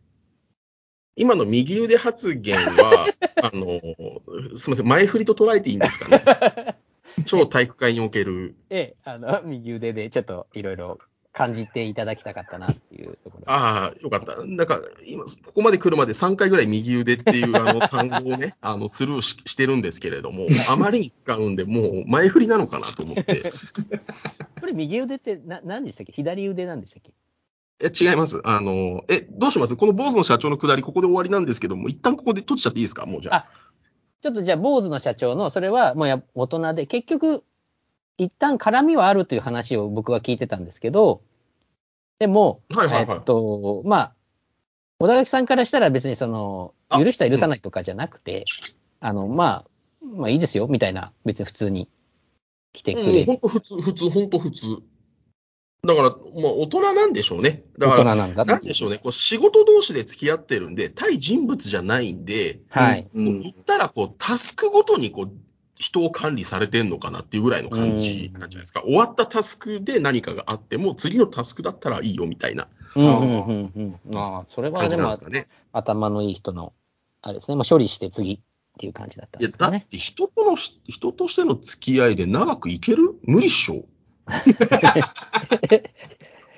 今の右腕発言は、あの、すみません、前振りと捉えていいんですかね？超体育会における、ええ、あの、右腕でちょっといろいろ感じていただきたかったなっていうところ。ああ、よかった。なんか、今、ここまで来るまで3回ぐらい右腕っていうあの単語をね、あの、スルーししてるんですけれども、あまりに使うんで、もう前振りなのかなと思って。これ右腕ってな何でしたっけ？左腕なんでしたっけ？え、違います。あの、え、どうします？この坊主の社長のくだり、ここで終わりなんですけども、一旦ここで閉じちゃっていいですか？もうじゃあ。あちょっとじゃあ、坊主の社長の、それはもうや大人で、結局、一旦絡みはあるという話を僕は聞いてたんですけど、でも、はいはいはいえっと、まあ、小田垣さんからしたら別にその、あ許した許さないとかじゃなくて、あの、まあ、まあいいですよ、みたいな、別に普通に来てくれ本当普通、普通、本当普通。だから、まあ、大人なんでしょうね。だから、大人なんなんでしょうね。こう仕事同士で付き合ってるんで、対人物じゃないんで、はい。うんこう言ったら、こう、タスクごとに、こう、人を管理されてんのかなっていうぐらいの感じなんじゃないですか。終わったタスクで何かがあっても、次のタスクだったらいいよみたいなうんうんうんうん。まあ、それはでも感じなんです、かね。頭のいい人の、あれですね、まあ、処理して次っていう感じだったんいや、ですかね。だって人との、人としての付き合いで長くいける？無理っしょ。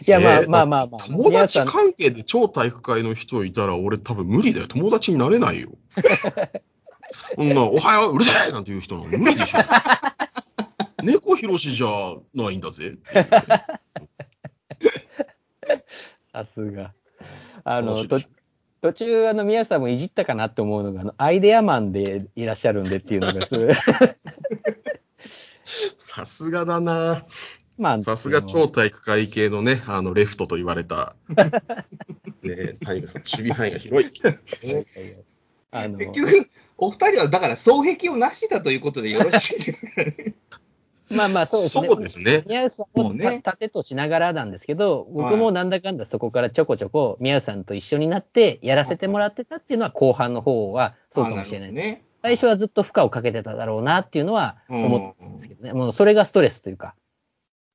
いや、まあえーまあまあまあ。友達関係で超体育会の人いたら、俺多分無理だよ。友達になれないよ。そんな、おはよう、うるせえなんていう人なんか無理でしょ。猫ひろしじゃないんだぜっていう。さすが。あの、と途中、あの、宮さんもいじったかなって思うのが、あの、アイデアマンでいらっしゃるんでっていうのがすごい、さすがだな。まあ、さすが超体育会系のね、あの、レフトと言われた。ね、谷口さん、守備範囲が広い。あの、結局、お二人はだから双璧をなしてたということでよろしいですかね。まあまあ、そうですね。そうですね。宮内さんもねた盾としながらなんですけど、僕はいもなんだかんだそこからちょこちょこ宮内さんと一緒になってやらせてもらってたっていうのは後半の方はそうかもしれない。ね。最初はずっと負荷をかけてただろうなっていうのは思ったんですけどね。もうそれがストレスというか、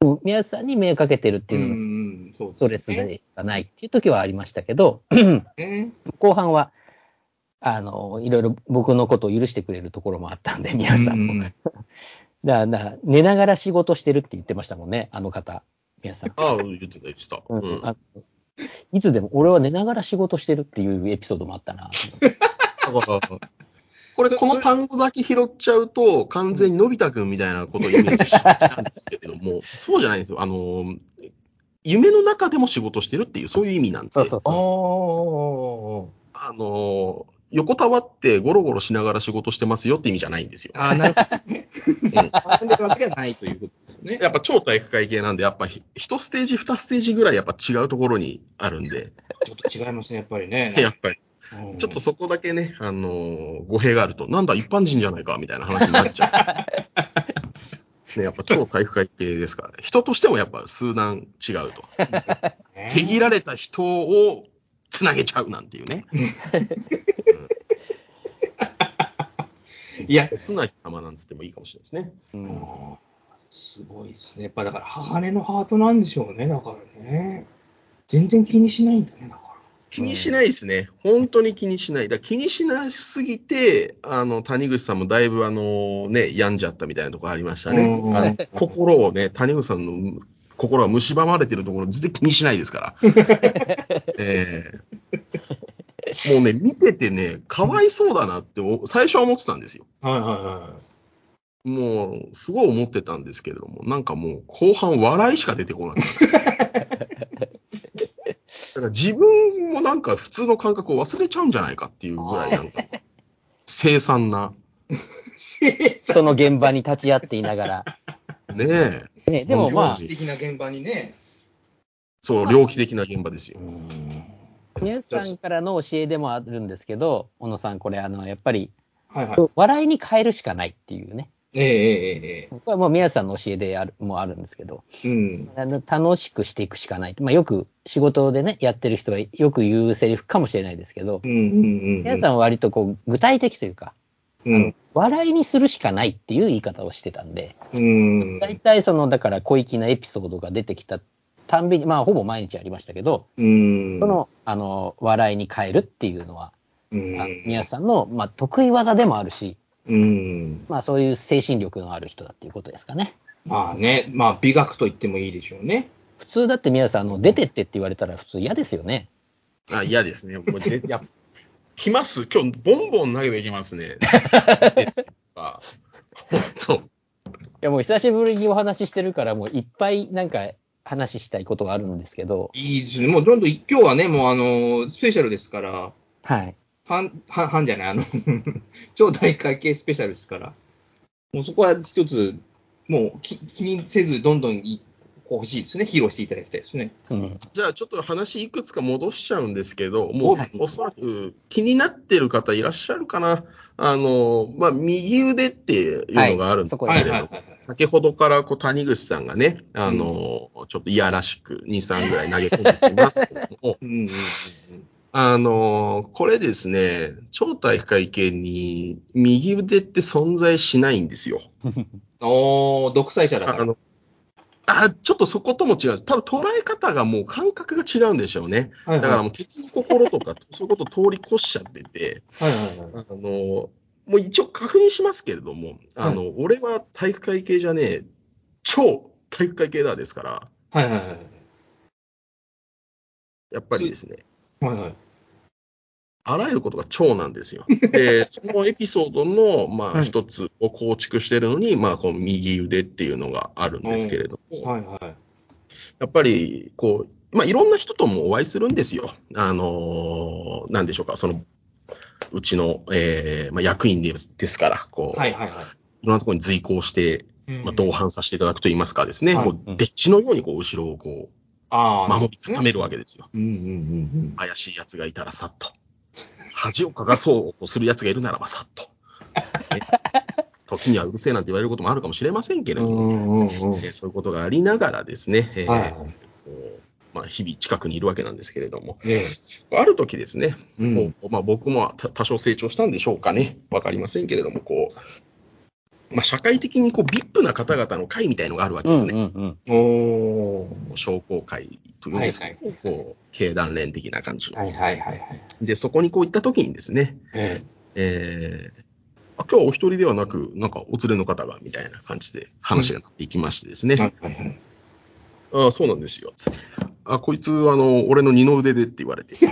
もう宮内さんに迷惑かけてるっていうのがん、そうストレスでしかないっていう時はありましたけど、ね。後半は、あの、いろいろ僕のことを許してくれるところもあったんで、宮内さんも。うん だから、だから寝ながら仕事してるって言ってましたもんね、あの方、宮内さん。ああ、言ってた、言ってた。うんいつでも、俺は寝ながら仕事してるっていうエピソードもあったな。これ、この単語だけ拾っちゃうと、完全にのび太くんみたいなことをイメージしちゃうんですけれども、そうじゃないんですよ。あの、夢の中でも仕事してるっていう、そういう意味なんで、そうそうあそあ。あの、横たわってゴロゴロしながら仕事してますよって意味じゃないんですよ。ああ、なるほどね。学んでるわけではないということですね。やっぱ超体育会系なんで、やっぱひ一ステージ、二ステージぐらいやっぱ違うところにあるんで、ちょっと違いますね、やっぱりね。やっぱり、うんちょっとそこだけね、あのー語弊があると、なんだ一般人じゃないかみたいな話になっちゃう。ね、やっぱ超体育会系ですからね。人としてもやっぱ数段違うと。ね手切られた人をつなげちゃうなんていうね。いや、つなぎ様なんつってもいいかもしれないですね。う。うんすごいですね。やっぱだから、鋼のハートなんでしょうね、だからね。全然気にしないんだね、だから。気にしないですね。本当に気にしない。だ気にしなすぎて、あの、谷口さんもだいぶあの、ね、病んじゃったみたいなところありましたね。うんあの心をね、谷口さんの心が蝕まれてるところ全然気にしないですから。ええもうね、見ててね、かわいそうだなってお最初は思ってたんですよ。はいはいはもう、すごい思ってたんですけれども、なんかもう、後半笑いしか出てこな かった。だから自分もなんか普通の感覚を忘れちゃうんじゃないかっていうぐらい、なんか、凄惨な。い。その現場に立ち会っていながら。ねえ。ね、でもまあ猟、奇的な現場にね。そう、猟奇的な現場ですよ。宮内さんからの教えでもあるんですけど、小野さん、これ、あの、やっぱり、はいはい。笑いに変えるしかないっていうね。えええええこれはもう宮内さんの教えであるもあるんですけど、えうん。あの楽しくしていくしかない。まあ、よく仕事でね、やってる人はよく言うセリフかもしれないですけど、うんうんうん。宮内さんは割とこう具体的というか、うん。笑いにするしかないっていう言い方をしてたんで、うん。大体その、だから小粋なエピソードが出てきたたんびに、まあ、ほぼ毎日ありましたけど、うん。その、あの、笑いに変えるっていうのは、うん、あ宮内さんの、まあ、得意技でもあるし、うん。まあ、そういう精神力のある人だっていうことですかね。まあね、まあ美学と言ってもいいでしょうね。普通だって宮内さん、あの、出てってって言われたら普通嫌ですよね。あ、嫌ですね。もうでや来ます。今日、ボンボン投げてきますね。あ本いや、もう久しぶりにお話ししてるから、もういっぱいなんか話したいことがあるんですけど、いいですね。もうどんどん、今日はね、もうあの、スペシャルですから、はい。半、半、半じゃない、あの、超大会系スペシャルですから、もうそこは一つ、もう気気にせず、どんどんい欲しいですね。披露していただきたいですね。うん。じゃあちょっと話いくつか戻しちゃうんですけど、もうはいおそらく気になってる方いらっしゃるかな。あの、まあ、右腕っていうのがあるんですけれど。先ほどからこう谷口さんがね、あの、ちょっといやらしく2、3ぐらい投げ込んできますけれども、うんうんうんあの、これですね、超体育会系に右腕って存在しないんですよ。うん。おー、独裁者だから。あの、あ、ちょっとそことも違うんです。多分捉え方がもう感覚が違うんでしょうね。はいはいだからもう鉄の心とか、そういうこと通り越しちゃってて、はいはいはい。あの、もう一応確認しますけれども、あの、俺は体育会系じゃねえ、超体育会系だですから、はいはいはい。やっぱりですね、はいはい。あらゆることが超なんですよ。で、そのエピソードの、まあ、はい。一つを構築してるのに、まあ、この右腕っていうのがあるんですけれども、はい。はい。やっぱり、こう、まあ、いろんな人ともお会いするんですよ。あのーなんでしょうか、その、うちの、えーまあ、役員ですですから、こう、はい。はい。はい。いろんなところに随行して、まあ、同伴させていただくといいますかですね、はい。こう、でっちのように、こう、後ろをこあう、守り固めるわけですよ。うんうんうん。怪しい奴がいたらさっと。恥をかかそうとする奴がいるならばさっと。時にはうるせえなんて言われることもあるかもしれませんけれども。えーそういうことがありながらですね、えーはい。まあ、日々近くにいるわけなんですけれども、ええ。ある時ですね、うん。こうまあ、僕もた多少成長したんでしょうかね、わかりませんけれども、こうまあ、社会的にこう VIP な方々の会みたいのがあるわけうんですね。うんうん。おー。商工会というんですか、はいこう経団連的な感じの。はいはいはいはい。で、そこにこう行った時にですね、ええーあ今日はお一人ではなく、なんかお連れの方がみたいな感じで話がなっていきましてですね、え。はいはいはい。ああ、そうなんですよ。あ、こいつ、あの、俺の二の腕でって言われて。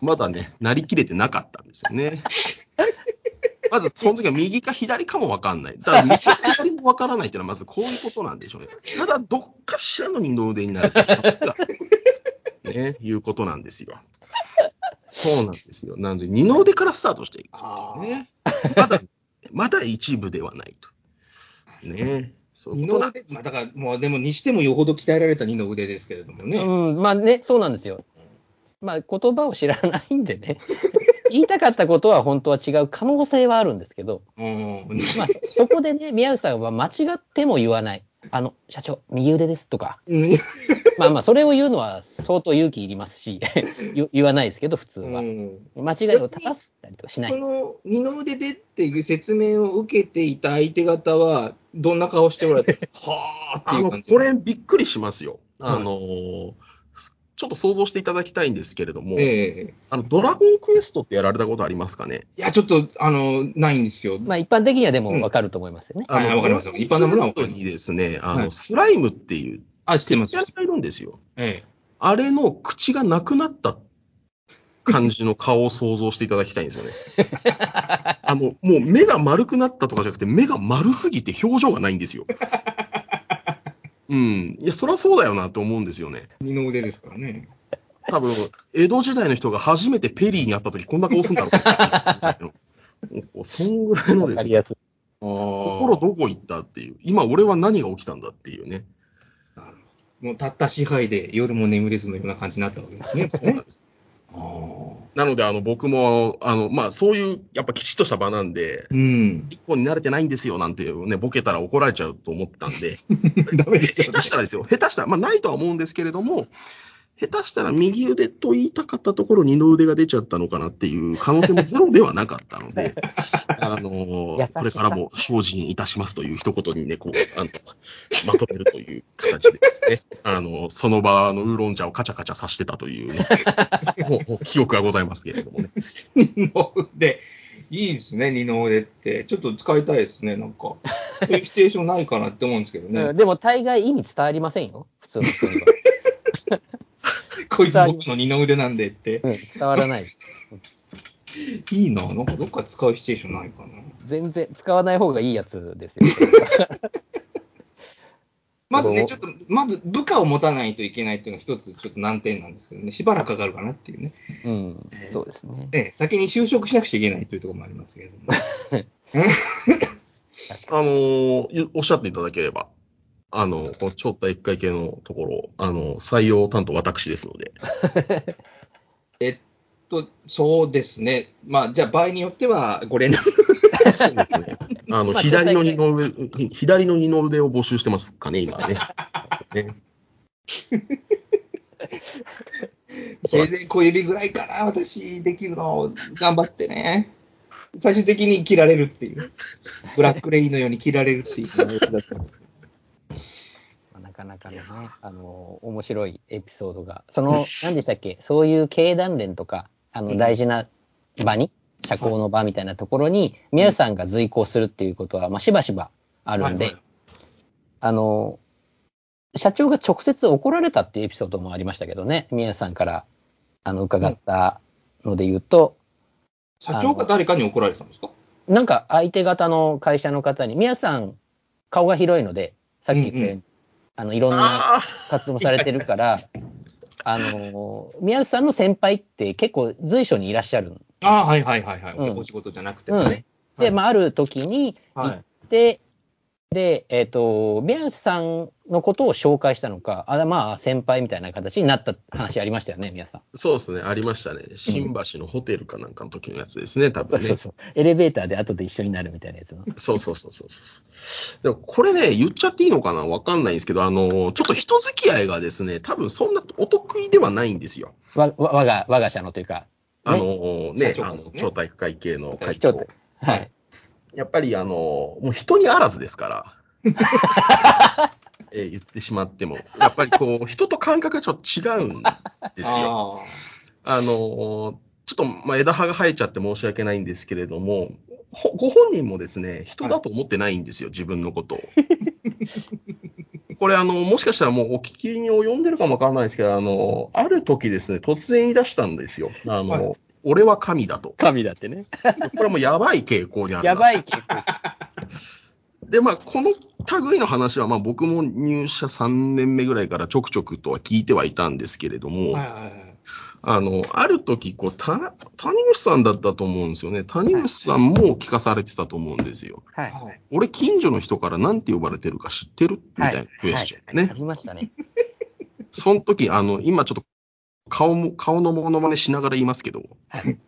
まだね、なりきれてなかったんですよね。まず、その時は右か左かもわかんない。だから、右か左もわからないっていうのは、まずこういうことなんでしょうね。ただ、どっかしらの二の腕になる可能性がね、いうことなんですよ。そうなんですよ。なので、二の腕からスタートしていくっていうね。まだ、まだ一部ではないと。ね。二の腕、ことなんですまあ、だから、もう、でもにしてもよほど鍛えられた二の腕ですけれどもね。うん、まあね、そうなんですよ。まあ言葉を知らないんでね、言いたかったことは本当は違う可能性はあるんですけど、うん。まあそこでね、宮内さんは間違っても言わない。あの、社長、右腕ですとか、うん。まあまあ、それを言うのは相当勇気いりますし、言言わないですけど、普通は。うん間違いを正したりとかしないこ。の二の腕でっていう説明を受けていた相手方は、どんな顔しておられて、はーっていう感じ。これびっくりしますよ。はいあのーちょっと想像していただきたいんですけれども、ええあの、ドラゴンクエストってやられたことありますかね？いや、ちょっと、あの、ないんですよ。まあ一般的にはでもわかると思いますよね。はいあのわかります一般のものはわクエストかりますにですね、あの、はいスライムっていう、あ、知ってます。キャラがいるんですよ。えあれの口がなくなった感じの顔を想像していただきたいんですよね。あの、もう目が丸くなったとかじゃなくて、目が丸すぎて表情がないんですよ。うん。いや、そりゃそうだよなと思うんですよね。え。二の腕ですからね。多分、江戸時代の人が初めてペリーに会った時こんな顔するんだろう そんぐらいのですね。心どこ行ったっていう、今俺は何が起きたんだっていうね。もうたった支配で夜も眠れずのような感じになったわけですね。そうなんです。なので、あの、僕も、あの、まあ、そういう、やっぱきちっとした場なんで、うん。一個に慣れてないんですよなんてね、ボケたら怒られちゃうと思ったんで、ダメですよ下手したらですよ、下手したら、まあ、ないとは思うんですけれども、下手したら右腕と言いたかったところ、二の腕が出ちゃったのかなっていう可能性もゼロではなかったので、あのこれからも精進いたしますという一言にね、こう、あのまとめるという形でですね、あの、その場のウーロン茶をカチャカチャさしてたというね、もうもう記憶がございますけれどもね。二の腕。いいですね、二の腕って。ちょっと使いたいですね、なんか。そういうシチュエーションないかなって思うんですけどうねん。でも大概意味伝わりませんよ、普通の人には。こいつ僕の二の腕なんでって。うん、伝わらない。いいな、なんかどっか使うシチュエーションないかな。全然使わない方がいいやつですよ。まずね、そちょっと、まず部下を持たないといけないっていうのが一つちょっと難点なんですけどね、しばらくかかるかなっていうね。うん、そうですね。ええ、先に就職しなくちゃいけないというところもありますけれども。あのゆおっしゃっていただければ、あの、この超体育会系のところ、あの、採用担当私ですので、とそうですね、まあ、じゃあ場合によってはご連絡。そうですね。あの、まあ左の二の腕、左の二の腕を募集してますかね、今ね。ねせいぜい小指ぐらいかな、私、できるの、頑張ってね。最終的に切られるっていう。ブラックレインのように切られるっていう なかなかのね、あの、面白いエピソードが。その、何でしたっけ、そういう経団連とか、あの、うん。大事な場に、社交の場みたいなところに、宮内さんが随行するっていうことは、まあ、しばしばあるんで、はいはい。あの、社長が直接怒られたっていうエピソードもありましたけどね、宮内さんから、あの、伺ったので言うと、社長が誰かに怒られたんですか？なんか相手方の会社の方に、宮内さん、顔が広いので、さっき言ったように、うんうん。あの、いろんなあ活動もされてるから、あの、宮内さんの先輩って結構随所にいらっしゃる。ああ、はいはいはいはい。うんお仕事じゃなくてもね。で、まあ、ある時に行はいって、で、えっ、と、宮内さんのことを紹介したのか、あまあ、先輩みたいな形になった話ありましたよね、宮内さん。そうですね、ありましたね。新橋のホテルかなんかの時のやつですね、多分ね。そうそう。エレベーターで後で一緒になるみたいなやつの。そうそうそうそうそう。でもこれね、言っちゃっていいのかなわかんないんですけど、あの、ちょっと人付き合いがですね、多分そんなお得意ではないんですよ。わ、わ我が、我が社のというか、あのね、あの社長ですね超体育会系の会長はい。やっぱりあの、もう人にあらずですから。えー言ってしまっても、やっぱりこう、人と感覚がちょっと違うんですよ。ああの、ちょっと、まあ、枝葉が生えちゃって申し訳ないんですけれども、ほご本人もですね、人だと思ってないんですよ、自分のことを。これ、あの、もしかしたらもうお聞きに及んでるかもわからないですけど、あの、ある時ですね、突然言い出したんですよ。あの、はい俺は神だと。神だってね。これはもうやばい傾向にあるなやばい結構でまあ、この類の話は、まあ、僕も入社3年目ぐらいからちょくちょくとは聞いてはいたんですけれども、あ。はいはいはい。あの、ある時、こう、た、谷口さんだったと思うんですよね。谷口さんも聞かされてたと思うんですよ。はい。はい俺、近所の人から何て呼ばれてるか知ってる？みたいなクエスチョンね。ありましたね。その時、あの、今ちょっと顔も、顔のモノマネしながら言いますけど、はい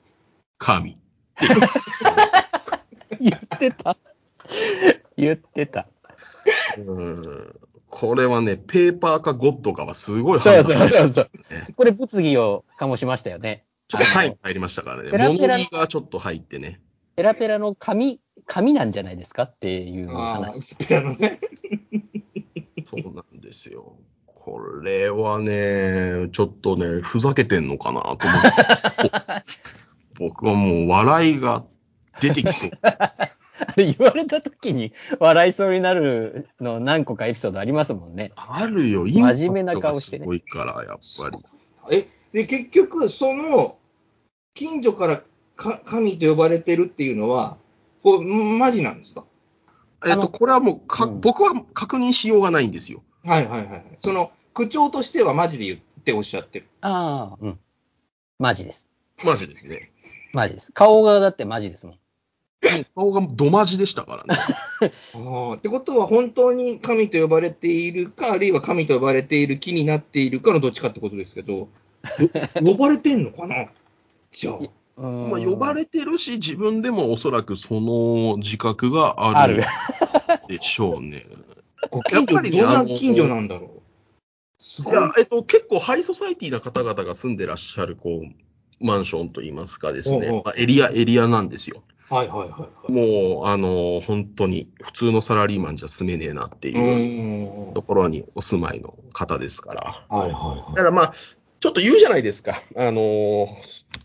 神。言ってた。言ってた。うんこれはね、ペーパーかゴッドかはすごいそうそうそうそうね。これ物議を醸しましたよね。ちょっとタイ入りましたからね。ペラペラ物言いがちょっと入ってね。ペラペラの紙、紙なんじゃないですかっていう話。スペアのね。そうなんですよ。これはね、ちょっとね、ふざけてんのかなと思って。僕はもう笑いが出てきそう。言われた時に笑いそうになるの何個かエピソードありますもんね。あるよ、インパクト真面目な顔してねがすごいから、やっぱり。え、で、結局、その、近所からか神と呼ばれてるっていうのは、こう、マジなんですか？えっと、これはもうか、うん僕は確認しようがないんですよ。はいはいはいはい。その、口調としてはマジで言っておっしゃってる。ああ、うん。マジです。マジですね。マジです。顔がだってマジですもん。顔がどマジでしたからね。ああ、ってことは本当に神と呼ばれているか、あるいは神と呼ばれている木になっているかのどっちかってことですけど、よ 呼ばれてんのかな？じゃあ。まあ、呼ばれてるし、自分でもおそらくその自覚があるある。でしょうね。ご近所、やっぱりねどんな近所なんだろう？すごい。いや、えっと、結構ハイソサイティな方々が住んでらっしゃる、こう、マンションといいますかですね、おうおうまあエリア、エリアなんですよ。はいはいはいはい。もう、あの、本当に、普通のサラリーマンじゃ住めねえなってういう。ところにお住まいの方ですから。はいはいだからまあ、ちょっと言うじゃないですか。あの、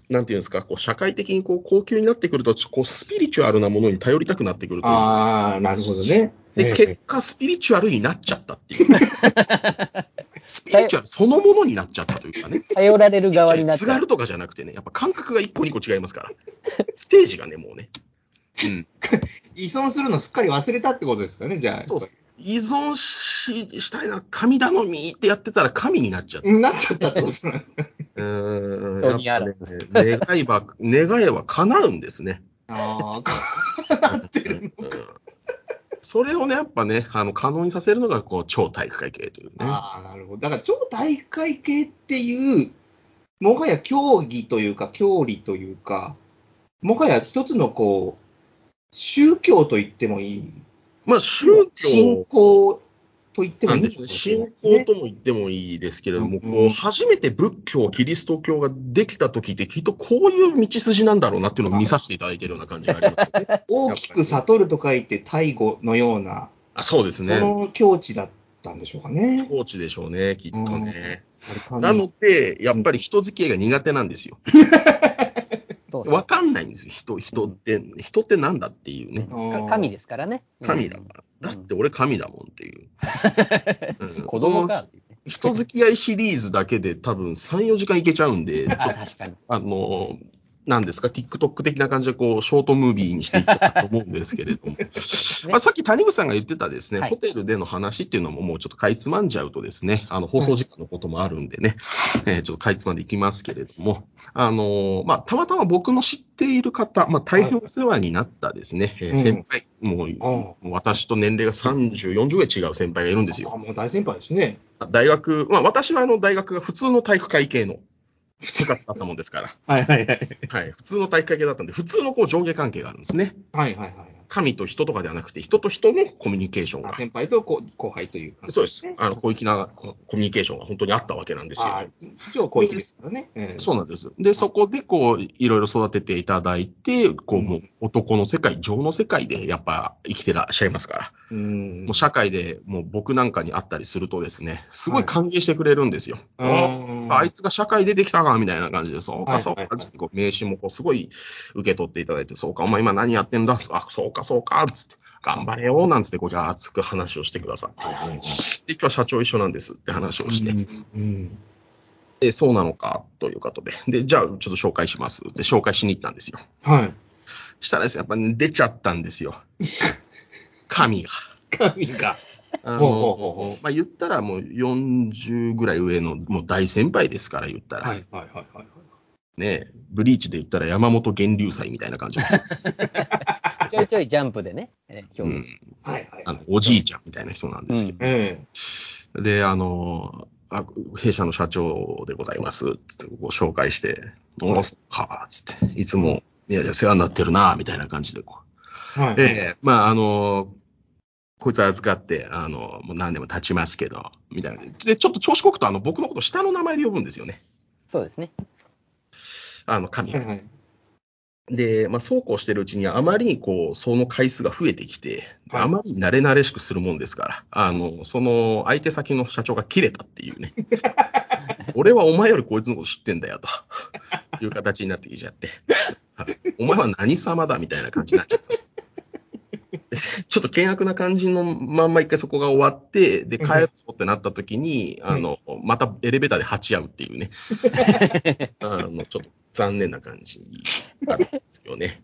なんていうんですか、こう、社会的にこう、高級になってくると、こう、スピリチュアルなものに頼りたくなってくるとああ、なるほどね。で、ええ結果、スピリチュアルになっちゃったっていう。スピリチュアルそのものになっちゃったというかね。頼られる側になっちゃう。すがるとかじゃなくてね、やっぱ感覚が一個二個違いますから。ステージがね、もうね。うん。依存するのすっかり忘れたってことですかね、じゃあ。そうです。依存ししたいな、神頼みってやってたら神になっちゃった。なっちゃったってことですね。うん。人にあらやっぱね、願いは、願いは叶うんですね。ああ、なってるうんそれをね、やっぱね、あの、可能にさせるのが、こう、超体育会系というね。ああ、なるほど。だから、超体育会系っていう、もはや競技というか、教理というか、もはや一つのこう、宗教と言ってもいい。まあ、宗教信仰と言ってもいないんでしょうね。信ね仰とも言ってもいいですけれども、うんこう、初めて仏教、キリスト教ができた時って、きっとこういう道筋なんだろうなっていうのを見させていただいているような感じがありますね。大きく悟ると書いて大悟のような、あそうですそね。の境地だったんでしょうかね。コーチでしょうね、きっとね。なので、やっぱり人付き合いが苦手なんですよ。そうそうわかんないんですよ、人、人って、人ってなんだっていうね。か神ですからね。神だから。だって俺神だもんっていう。うん子供か。人付き合いシリーズだけで多分3、4時間いけちゃうんで、確かに。あの、なんですか、TikTok 的な感じで、こう、ショートムービーにしていったと思うんですけれども、まあ、さっき谷口さんが言ってたですね、はい。ホテルでの話っていうのももうちょっとかいつまんじゃうとですね、あの、放送時間のこともあるんでね、えーちょっとかいつまんでいきますけれども、あのーまあ、たまたま僕の知っている方、まあ、大変お世話になったですね、えーうん。先輩、もう、もう私と年齢が30、40ぐらい違う先輩がいるんですあ、よ。もう大先輩ですね。大学、まあ、私はあの、大学が普通の体育会系の部活だったもんですから、はいはいはい。はい、普通の体育会系だったんで、普通のこう上下関係があるんですね。はいはいはい。神と人とかではなくて、人と人のコミュニケーションが。あ先輩と後後輩という感じそうです。あの、広域なコミュニケーションが本当にあったわけなんですよ。あ一応、こうですからね。ええそうなんです。で、そこでこう、いろいろ育てていただいて、こう、うんもう男の世界、情の世界でやっぱ生きてらっしゃいますから。うんもう社会でもう僕なんかに会ったりするとですね、すごい歓迎してくれるんですよ。はいああいつが社会出てきたかみたいな感じで、そうはいかそうか名刺もこうすごい受け取っていただいて、そうか、お前今何やってんだ？あ、そうかそうかつって、頑張れよなんつってこうじゃあ熱く話をしてくださって。で、今日は社長一緒なんですって話をして、うんで、そうなのかということで、で、じゃあちょっと紹介しますって紹介しに行ったんですよ。はい。したらですね、やっぱ、ね、出ちゃったんですよ。神が。神が。まあ、言ったらもう40ぐらい上のもう大先輩ですから言ったら。はいはいはいはい。ねブリーチで言ったら山本源流祭みたいな感じ。ちょいちょいジャンプでね、はいはい。あのおじいちゃんみたいな人なんですけど。えで、あの、あ弊社の社長でございます。つってご紹介して、おーそっか、つって、いつも、いやいや、世話になってるな、みたいな感じでこう。えはい。ええまあ、あの、こいつ預かって、あの、もう何年も経ちますけど、みたいな。で、ちょっと調子こくと、あの、僕のこと下の名前で呼ぶんですよね。そうですね。あの、神がはいはい。で、まあ、そうこうしてるうちに、あまりにこう、その回数が増えてきて、はいあまりに慣れ慣れしくするもんですから、あの、その、相手先の社長が切れたっていうね。俺はお前よりこいつのこと知ってんだよ、という形になってきちゃって。はいお前は何様だみたいな感じになっちゃったんです。で ちょっと険悪な感じのまんま一回そこが終わって、で、帰るぞってなった時に、あの、またエレベーターで鉢合うっていうね。あの、ちょっと残念な感じになるんですよね。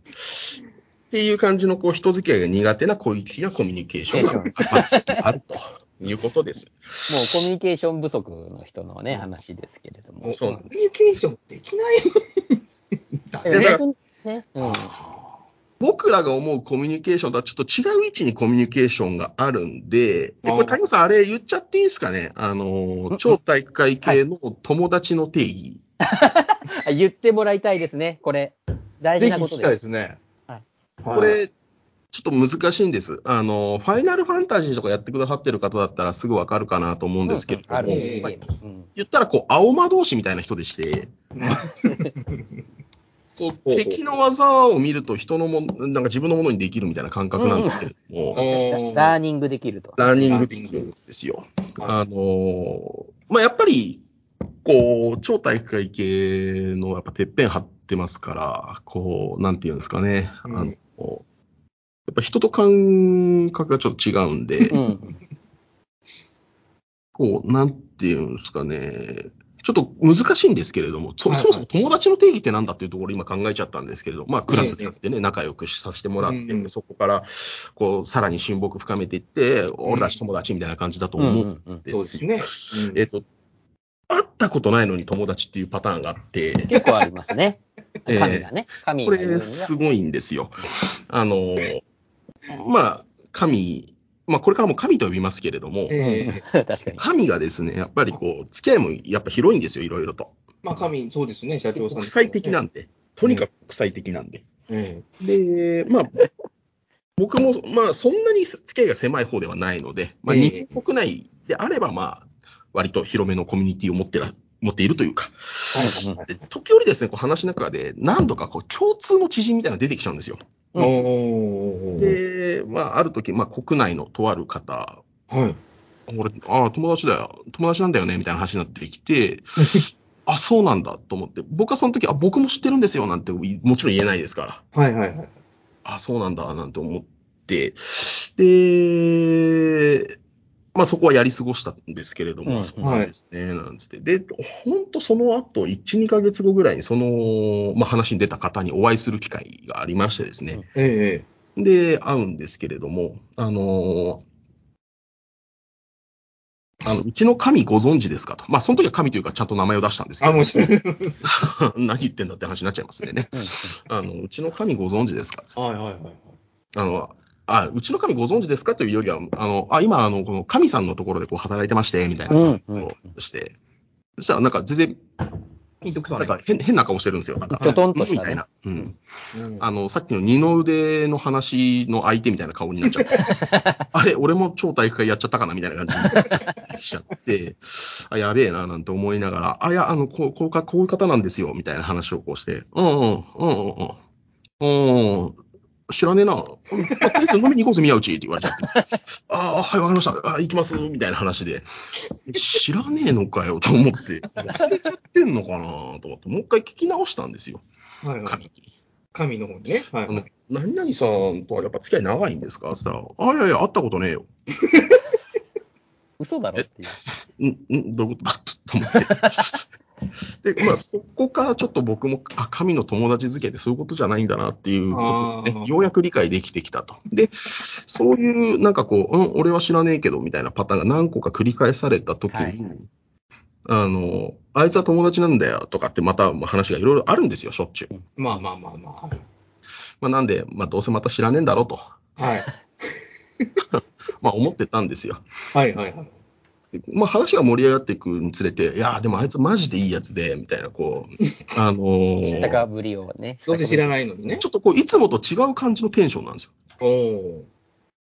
っていう感じの、こう、人付き合いが苦手な攻撃的なコミュニケーションがあるということです。もうコミュニケーション不足の人のね、話ですけれども。そうなんコミュニケーションできないんだえね。ね、うん。僕らが思うコミュニケーションとはちょっと違う位置にコミュニケーションがあるんで、でこれ、谷口さん、あれ言っちゃっていいですかね？あの、超体育会系の友達の定義。あ 言ってもらいたいですね、これ。大事なことで。ですすね。はいはい。これ、ちょっと難しいんです。あの、ファイナルファンタジーとかやってくださってる方だったらすぐわかるかなと思うんですけれども、言ったら、こう、青魔同士みたいな人でして、こう、敵の技を見ると人のもの、なんか自分のものにできるみたいな感覚なんですけれども、おーラーニングできると。ラーニングできるんですよ。はいあのーまあ、やっぱり、こう、超体育会系のやっぱてっぺん張ってますから、こう、なんていうんですかね、うんあの、やっぱ人と感覚がちょっと違うんで、うん。こう、なんていうんですかね、ちょっと難しいんですけれども、そもそも友達の定義ってなんだっていうところ今考えちゃったんですけれど、まあクラスでやってね、仲良くさせてもらって、うんそこから、こう、さらに親睦深めていって、俺たち友達みたいな感じだと思うんでそうですすよ。ね。うんえっと、会ったことないのに友達っていうパターンがあって、結構ありますね。ええ神がね。神こが言うにはれすごいんですよ。あの、まあ、神、まあこれからも神と呼びますけれども、えうん 確かに。神がですね、やっぱりこう、付き合いもやっぱ広いんですよ、いろいろと。まあ、神、そうですね、社長さん。国際的なんで、とにかく国際的なんで。えで、まあ、僕も、まあ、そんなに付き合いが狭い方ではないので、まあ、ええ日本国内であれば、まあ、割と広めのコミュニティを持ってら持っているというか、で時折ですね、こう話の中で、何度かこう共通の知人みたいなのが出てきちゃうんですよ。うんで、まあ、ある時、まあ、国内のとある方、はい。俺、ああ、友達だよ、友達なんだよね、みたいな話になってきて、あ、そうなんだと思って、僕はその時、あ、僕も知ってるんですよ、なんて、もちろん言えないですから。はいはいはい。あ、そうなんだ、なんて思って、で、まあそこはやり過ごしたんですけれども、うんあそうなんですね、なんつって。で、本当その後、1、2ヶ月後ぐらいにその、まあ話に出た方にお会いする機会がありましてですね。ええで、会うんですけれども、あのあの、うちの神ご存知ですかと。まあ、その時は神というかちゃんと名前を出したんですけあ、ど、もちろん。何言ってんだって話になっちゃいますんでね。あの、うちの神ご存知ですかはいはいはい。あの、あ、うちの神ご存知ですかというよりは、あの、あ、今、あの、この神さんのところでこう働いてまして、みたいなうん話をして、そしたらなんか全然、ピンとくなんか変変な顔してるんですよ。なんか、きょとんとしたね。みたいな。うん。うん。あの、さっきの二の腕の話の相手みたいな顔になっちゃって、あれ、俺も超体育会やっちゃったかなみたいな感じにしちゃって、あ、やべえな、なんて思いながら、あ、いや、あの、こう、こうか、こういう方なんですよ、みたいな話をこうして、うんうん、うんうんうん。うん、知らねえな。とりあえず飲みに行こうぜ、宮内って言われちゃって。ああ、はい、わかりました。あ行きます、みたいな話で。知らねえのかよ、と思って。忘れちゃってんのかな、と思って。もう一回聞き直したんですよ、はいはい神に。神の方にね。はいあの、何々さんとはやっぱ付き合い長いんですか？って言ったら、あ、いやいや、会ったことねえよ。嘘だろっていう。ん、ん、どういうこと？だ と思って。で、まあ、そこからちょっと僕も、あ、神の友達付けってそういうことじゃないんだなっていうことをねようやく理解できてきたと。で、そういう、なんかこう、うん、俺は知らねえけど、みたいなパターンが何個か繰り返されたときに、はいあの、あいつは友達なんだよとかってまたまあ話がいろいろあるんですよ、しょっちゅう。まあまあまあまあ。まあ、なんで、まあ、どうせまた知らねえんだろうと、はい。まあ、思ってたんですよ。はいはいはい。でまあ、話が盛り上がっていくにつれて、いやー、でもあいつマジでいいやつで、みたいな、こう、あのー知ったかぶりをね。どうせ知らい。ないのにねち。ょっとこう、いつもと違う感じのテンションなんですよ。お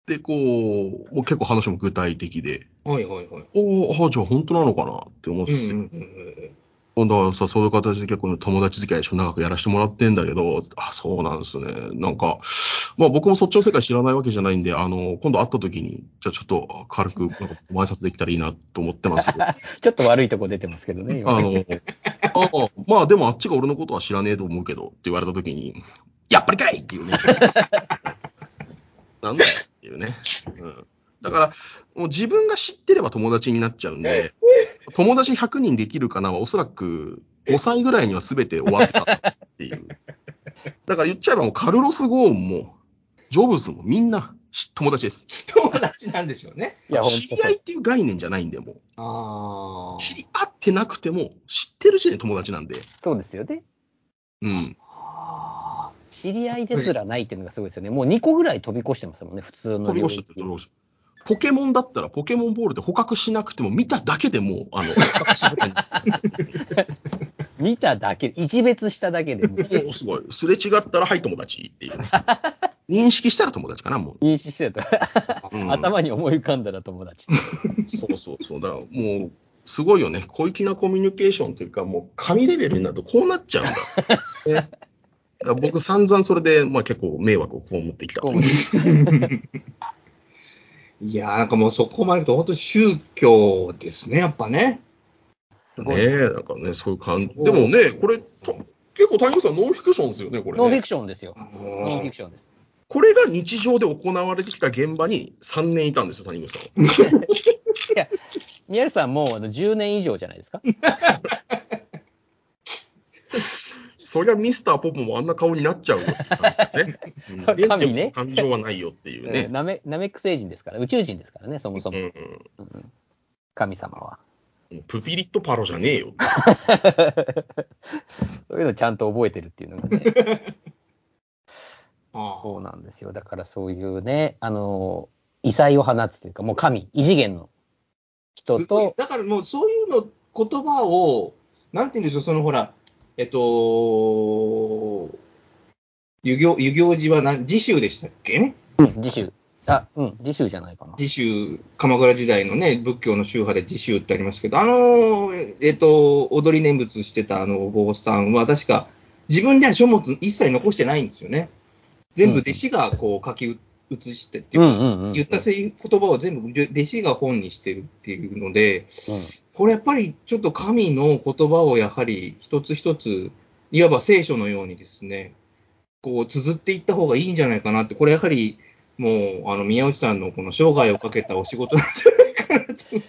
で、こう、もう結構話も具体的で、お。はいはいはい。おーあ、じゃあ本当なのかなって思って、うんうんうんだからさ、そういう形で結構友達付き合い一緒に長くやらせてもらってんだけど、あ、そうなんですね。なんか、まあ僕もそっちの世界知らないわけじゃないんで、あの、今度会った時に、じゃあちょっと軽くなんかご挨拶できたらいいなと思ってます。あ ちょっと悪いとこ出てますけどね。今の、あまあでもあっちが俺のことは知らねえと思うけどって言われた時に、やっぱりかいっていうね。なんだよっていうね。うんだから、もう自分が知ってれば友達になっちゃうんで、友達100人できるかなはおそらく5歳ぐらいには全て終わってたっていう。だから言っちゃえばもうカルロス・ゴーンも、ジョブズもみんなし友達です。友達なんでしょうね。いや、本知り合いっていう概念じゃないんで、もう。ああ。知り合ってなくても知ってる時点で友達なんで。そうですよね。うん。あ知り合いですらないっていうのがすごいですよね。もう2個ぐらい飛び越してますもんね、普通の飛び越しちゃってる、飛び越しポケモンだったら、ポケモンボールで捕獲しなくても、見ただけでもう、あの、見ただけ、一別しただけでもうすごい。すれ違ったら、はい、友達っていうね。認識したら友達かな、もう。認識してた。うん頭に思い浮かんだら友達。そうそうそう。だからもう、すごいよね。小粋なコミュニケーションというか、もう、神レベルになるとこうなっちゃうんだ。ね、だ僕、散々それで、まあ結構迷惑を被ってきたといやーなんかもうそこまで言うと、本当宗教ですね、やっぱね。すごい。ねえ、なんかね、そういう感じ。でもね、これ、と結構谷口さん、ノンフィクションですよね、これ、ね。ノンフィクションですよ。あノンフィのクションです。これが日常で行われてきた現場に3年いたんですよ、谷口さんは。いや、宮内さんもうあの10年以上じゃないですか。そりゃミスターポポもあんな顔になっちゃうよって言ったんですよね。ね感情はないよっていうえーね。ナメナメック星人ですから、宇宙人ですからね、そもそも。うんうん神様は。プピリットパロじゃねえよ。そういうのちゃんと覚えてるっていうのがね。あそうなんですよ。だからそういうね、あの、異彩を放つというか、もう神、異次元の人と、だからもうそういうの、言葉を、なんて言うんでしょう、そのほら、えっと、遊行、遊行寺は何、自宗でしたっけ？ねうん、自宗。あ、うん、自宗じゃないかな。自宗、鎌倉時代のね、仏教の宗派で自宗ってありますけど、あの、えっと、踊り念仏してたあのお坊さんは、確か、自分では書物一切残してないんですよね。全部弟子がこう書き写してっていう。言ったせい言葉を全部弟子が本にしてるっていうので、うんこれやっぱりちょっと神の言葉をやはり一つ一つ、いわば聖書のようにですね、こう綴っていった方がいいんじゃないかなって、これやはりもうあの宮内さんのこの生涯をかけたお仕事なんじゃないかな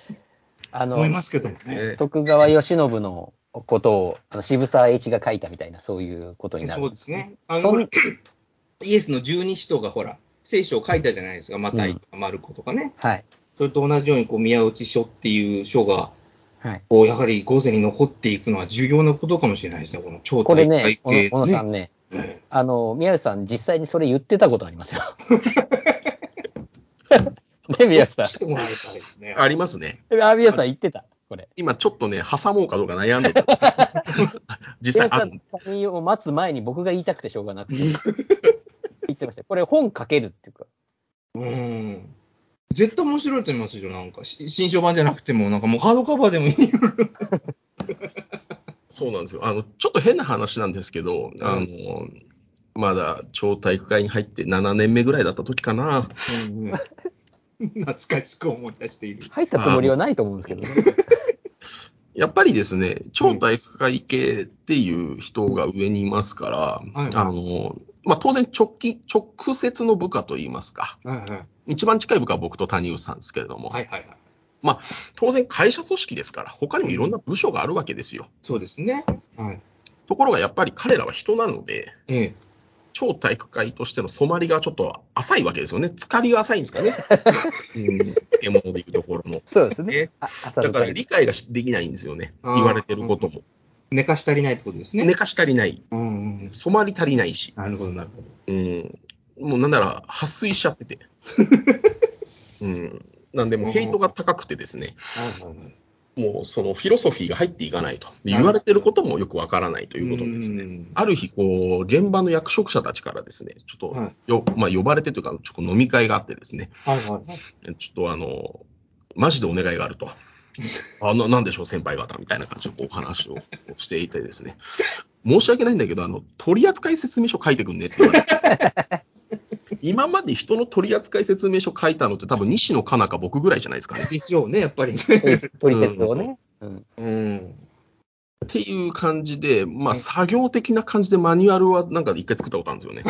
あの思いますけどね。すね徳川慶喜のことをあの渋沢栄一が書いたみたいな、そういうことになる。そうですね。あの、イエスの十二使徒がほら、聖書を書いたじゃないですか。マタイとかマルコとかね。はい。それと同じように、こう、宮内書っていう書が、はい。こう、やはり後世に残っていくのは重要なことかもしれないですね。この超これ大ね、小野小野さんね、ね。あの、宮内さん、実際にそれ言ってたことありますよ。ね、宮内さしてもらいたいですね。ありますね。ん。あ、宮内さん言ってた、これ。今ちょっとね、挟もうかどうか悩んでたんですよ 実際ある宮内さんを待つ前に僕が言いたくてしょうがなくて。言ってました。これ本書けるっていうか。うん。絶対面白いと思いますよ。なんか、し新書版じゃなくても、なんかもうハードカバーでもいい。そうなんですよ。あの、ちょっと変な話なんですけど、あの、まだ超体育会に入って7年目ぐらいだった時かな。うんうん懐かしく思い出している。入ったつもりはないと思うんですけどね。やっぱりですね、超体育会系っていう人が上にいますから、はいあの、まあ、当然直近、直接の部下といいますか、はいはい。一番近い部下は僕と谷口さんですけれども、はいはいはい。まあ、当然会社組織ですから、他にもいろんな部署があるわけですよ。そうですね。はい。ところがやっぱり彼らは人なので、ええ。超体育会としての染まりがちょっと浅いわけですよね。浸かりが浅いんですかね。うん、漬物でいうところの。そうですねだから理解ができないんですよね。言われてることも。寝かし足りないってことですね。寝かし足りない。うんうん。染まり足りないし。なるほど、なるほど。うん。もうなんなら、破水しちゃってて。うん。なんで、もうヘイトが高くてですね。もうそのフィロソフィーが入っていかないと。で言われてることもよくわからないということですね。うんある日、こう、現場の役職者たちからですね、ちょっとはいよ、まあ、呼ばれてというか、ちょっと飲み会があってですね、はいはいはい。ちょっとあの、マジでお願いがあると。あななんでしょう、先輩方みたいな感じでこうお話をしていてですね、申し訳ないんだけど、あの取扱説明書書いてくんねって言われて。今まで人の取扱説明書書いたのって多分西野カナか僕ぐらいじゃないですかね。でしょうね、やっぱりね。取説をね。うんうん。っていう感じで、まあはい作業的な感じでマニュアルはなんか一回作ったことあるんですよね。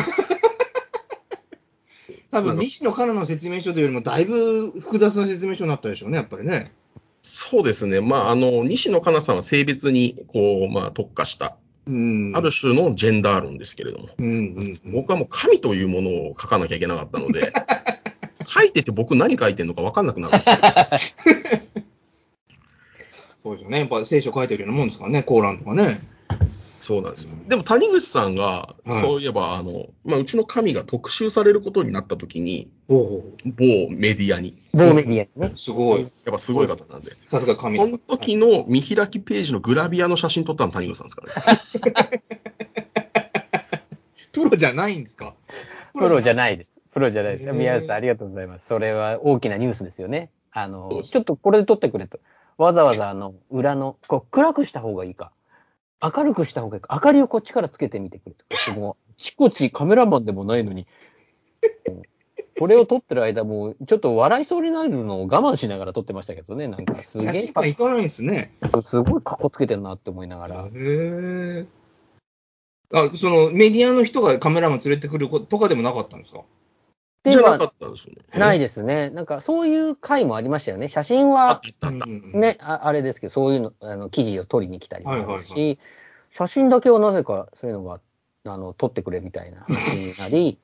多分、西野カナの説明書というよりも、だいぶ複雑な説明書になったでしょうね、やっぱりね。そうですね。まあ、あの、西野カナさんは性別に、こう、まあ、特化した、うん。ある種のジェンダー論ですけれども、うんうんうん。僕はもう神というものを書かなきゃいけなかったので、書いてて僕何書いてんのか分かんなくなるんですよ。そうですよね。やっぱ聖書書いてるようなもんですからね、コーランとかね。そうなんですよ。でも谷口さんが、はいそういえば、あの、まあ、うちの神が特集されることになった時に、おお。某メディアに、某メディアにね。すごい。やっぱすごい方なんで、さすが神その時の見開きページのグラビアの写真撮ったの谷口さんですからね。プロじゃないんですか？プロじゃい。ないです。プロじゃないです。へー宮内さん、ありがとうございます。それは大きなニュースですよね。あそうの、ですちょっとこれで撮ってくれと。わざわざあの、裏の、こう暗くした方がいいか。明るくした方がいいか。明かりをこっちからつけてみてくれと。もう、ちこちカメラマンでもないのに、うんこれを撮ってる間も、ちょっと笑いそうになるのを我慢しながら撮ってましたけどね。なんか、す写げえ真館行かないんですね。すごい格好つけてるなって思いながら。へえ。あ、そのメディアの人がカメラマン連れてくることとかでもなかったんですか？じゃなかったんですよね。ないですね。なんか、そういう回もありましたよね。写真は。ね、ああれですけど、そういうの、あの、記事を取りに来たりもあるし、はいはい写真だけはなぜかそういうのが、あの、撮ってくれみたいな話になり、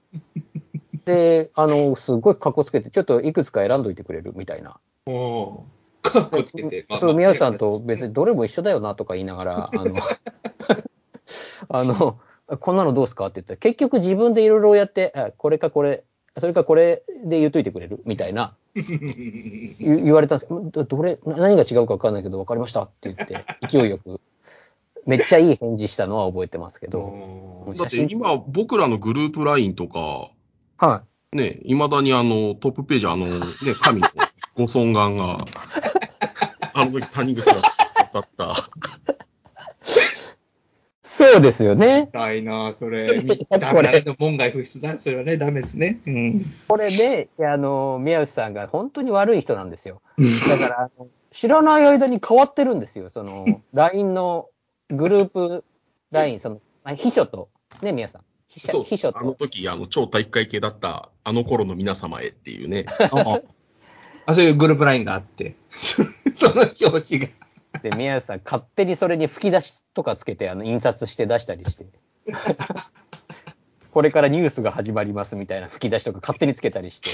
で、あの、すごい格好つけて、ちょっといくつか選んどいてくれるみたいな。おおー。かっこつけて。そう、宮内さんと別にどれも一緒だよなとか言いながら、あの、あの、こんなのどうすかって言ったら、結局自分でいろいろやって、あこれかこれ、それかこれで言っといてくれる？みたいな、言言われたんです。けど、どれ、何が違うか分かんないけど、分かりましたって言って、勢いよく、めっちゃいい返事したのは覚えてますけど、だって今、僕らのグループラインとか、はね、いまだにあの、トップページ、あの、ね、神のご尊願が、あの時谷口さんが飾った、い。そうですよね。痛いな、それ。ダメ。門外不出だ。それはね、ダメですね。うん。これで、あの、宮内さんが本当に悪い人なんですよ。だから、知らない間に変わってるんですよ。その、LINE のグループ LINE、その、まあ秘書と、ね、宮さん。秘書秘書あのと。時、あの、超体育会系だった、あの頃の皆様へっていうね、あ、あそういうグループラインがあって。その表紙が。で、宮内さん、勝手にそれに吹き出しとかつけて、あの、印刷して出したりして。これからニュースが始まりますみたいな吹き出しとか勝手につけたりして。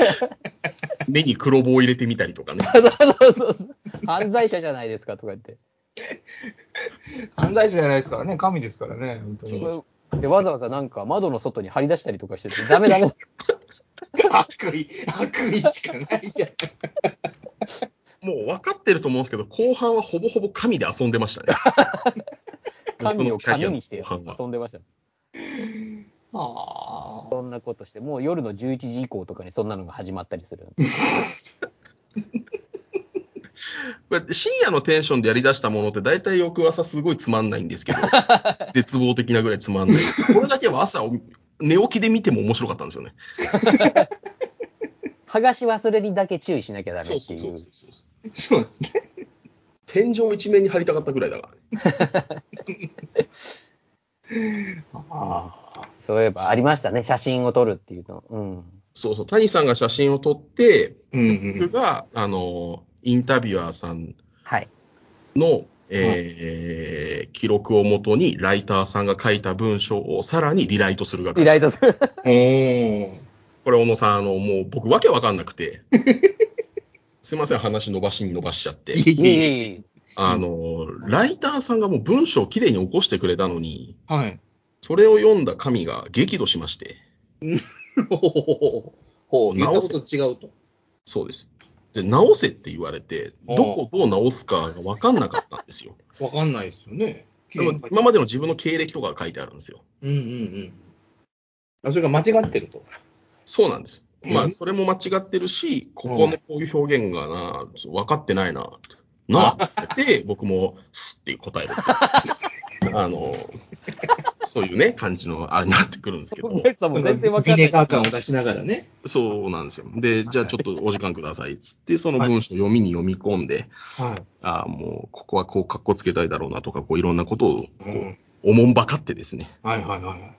目に黒棒を入れてみたりとかね。そうそうそうそう。犯罪者じゃないですかとか言って。犯罪者じゃないですからね、神ですからね、本当に。で、わざわざなんか窓の外に張り出したりとかしてて、ダメダメ。悪意、悪意しかないじゃん。もう分かってると思うんですけど、後半はほぼほぼ紙で遊んでましたね。神を紙にして遊んでました。あそんなことして、もう夜の11時以降とかにそんなのが始まったりする。深夜のテンションでやり出したものって大体翌朝すごいつまんないんですけど、絶望的なぐらいつまんない。これだけは朝寝起きで見ても面白かったんですよね。剥がし忘れにだけ注意しなきゃダメそうっていう。そうそうそう。あ、そうですね。天井一面に貼りたかったぐらいだからね。あそういえばありましたね、写真を撮るっていうの。うん。そうそう。谷さんが写真を撮って、うんうん。僕が、あの、インタビュアーさんはい。の、えー記録をもとに、ライターさんが書いた文章をさらにリライトするリ係。ライトする。おー。これ、小野さん、あの、もう僕、わけわかんなくて、すいません、話伸ばしに伸ばしちゃって。いえいえいえあの、ライターさんがもう文章をきれいに起こしてくれたのに、はい。それを読んだ神が激怒しまして、ほほほほほう、言ったことと違うと。そうです。で、直せって言われて、どこどう直すかがわかんなかったんですよ。わかんないですよね。でも今までの自分の経歴とかが書いてあるんですよ。うんうんうん。あ、それが間違ってると。そうなんです。まあ、うんそれも間違ってるし、ここのこういう表現がな、分かってないな、なあって 僕も、すっていう答える。あの、そういうね、感じのあれになってくるんですけど、さんも全然わかビんない。ネガー感を出しながらね。そうなんですよ。で、じゃあちょっとお時間くださいっつって、その文章を読みに読み込んで、はい。ああ、もう、ここはこう、格好つけたいだろうなとか、こう、いろんなことを、おもんばかってですね、はいはいはいはい。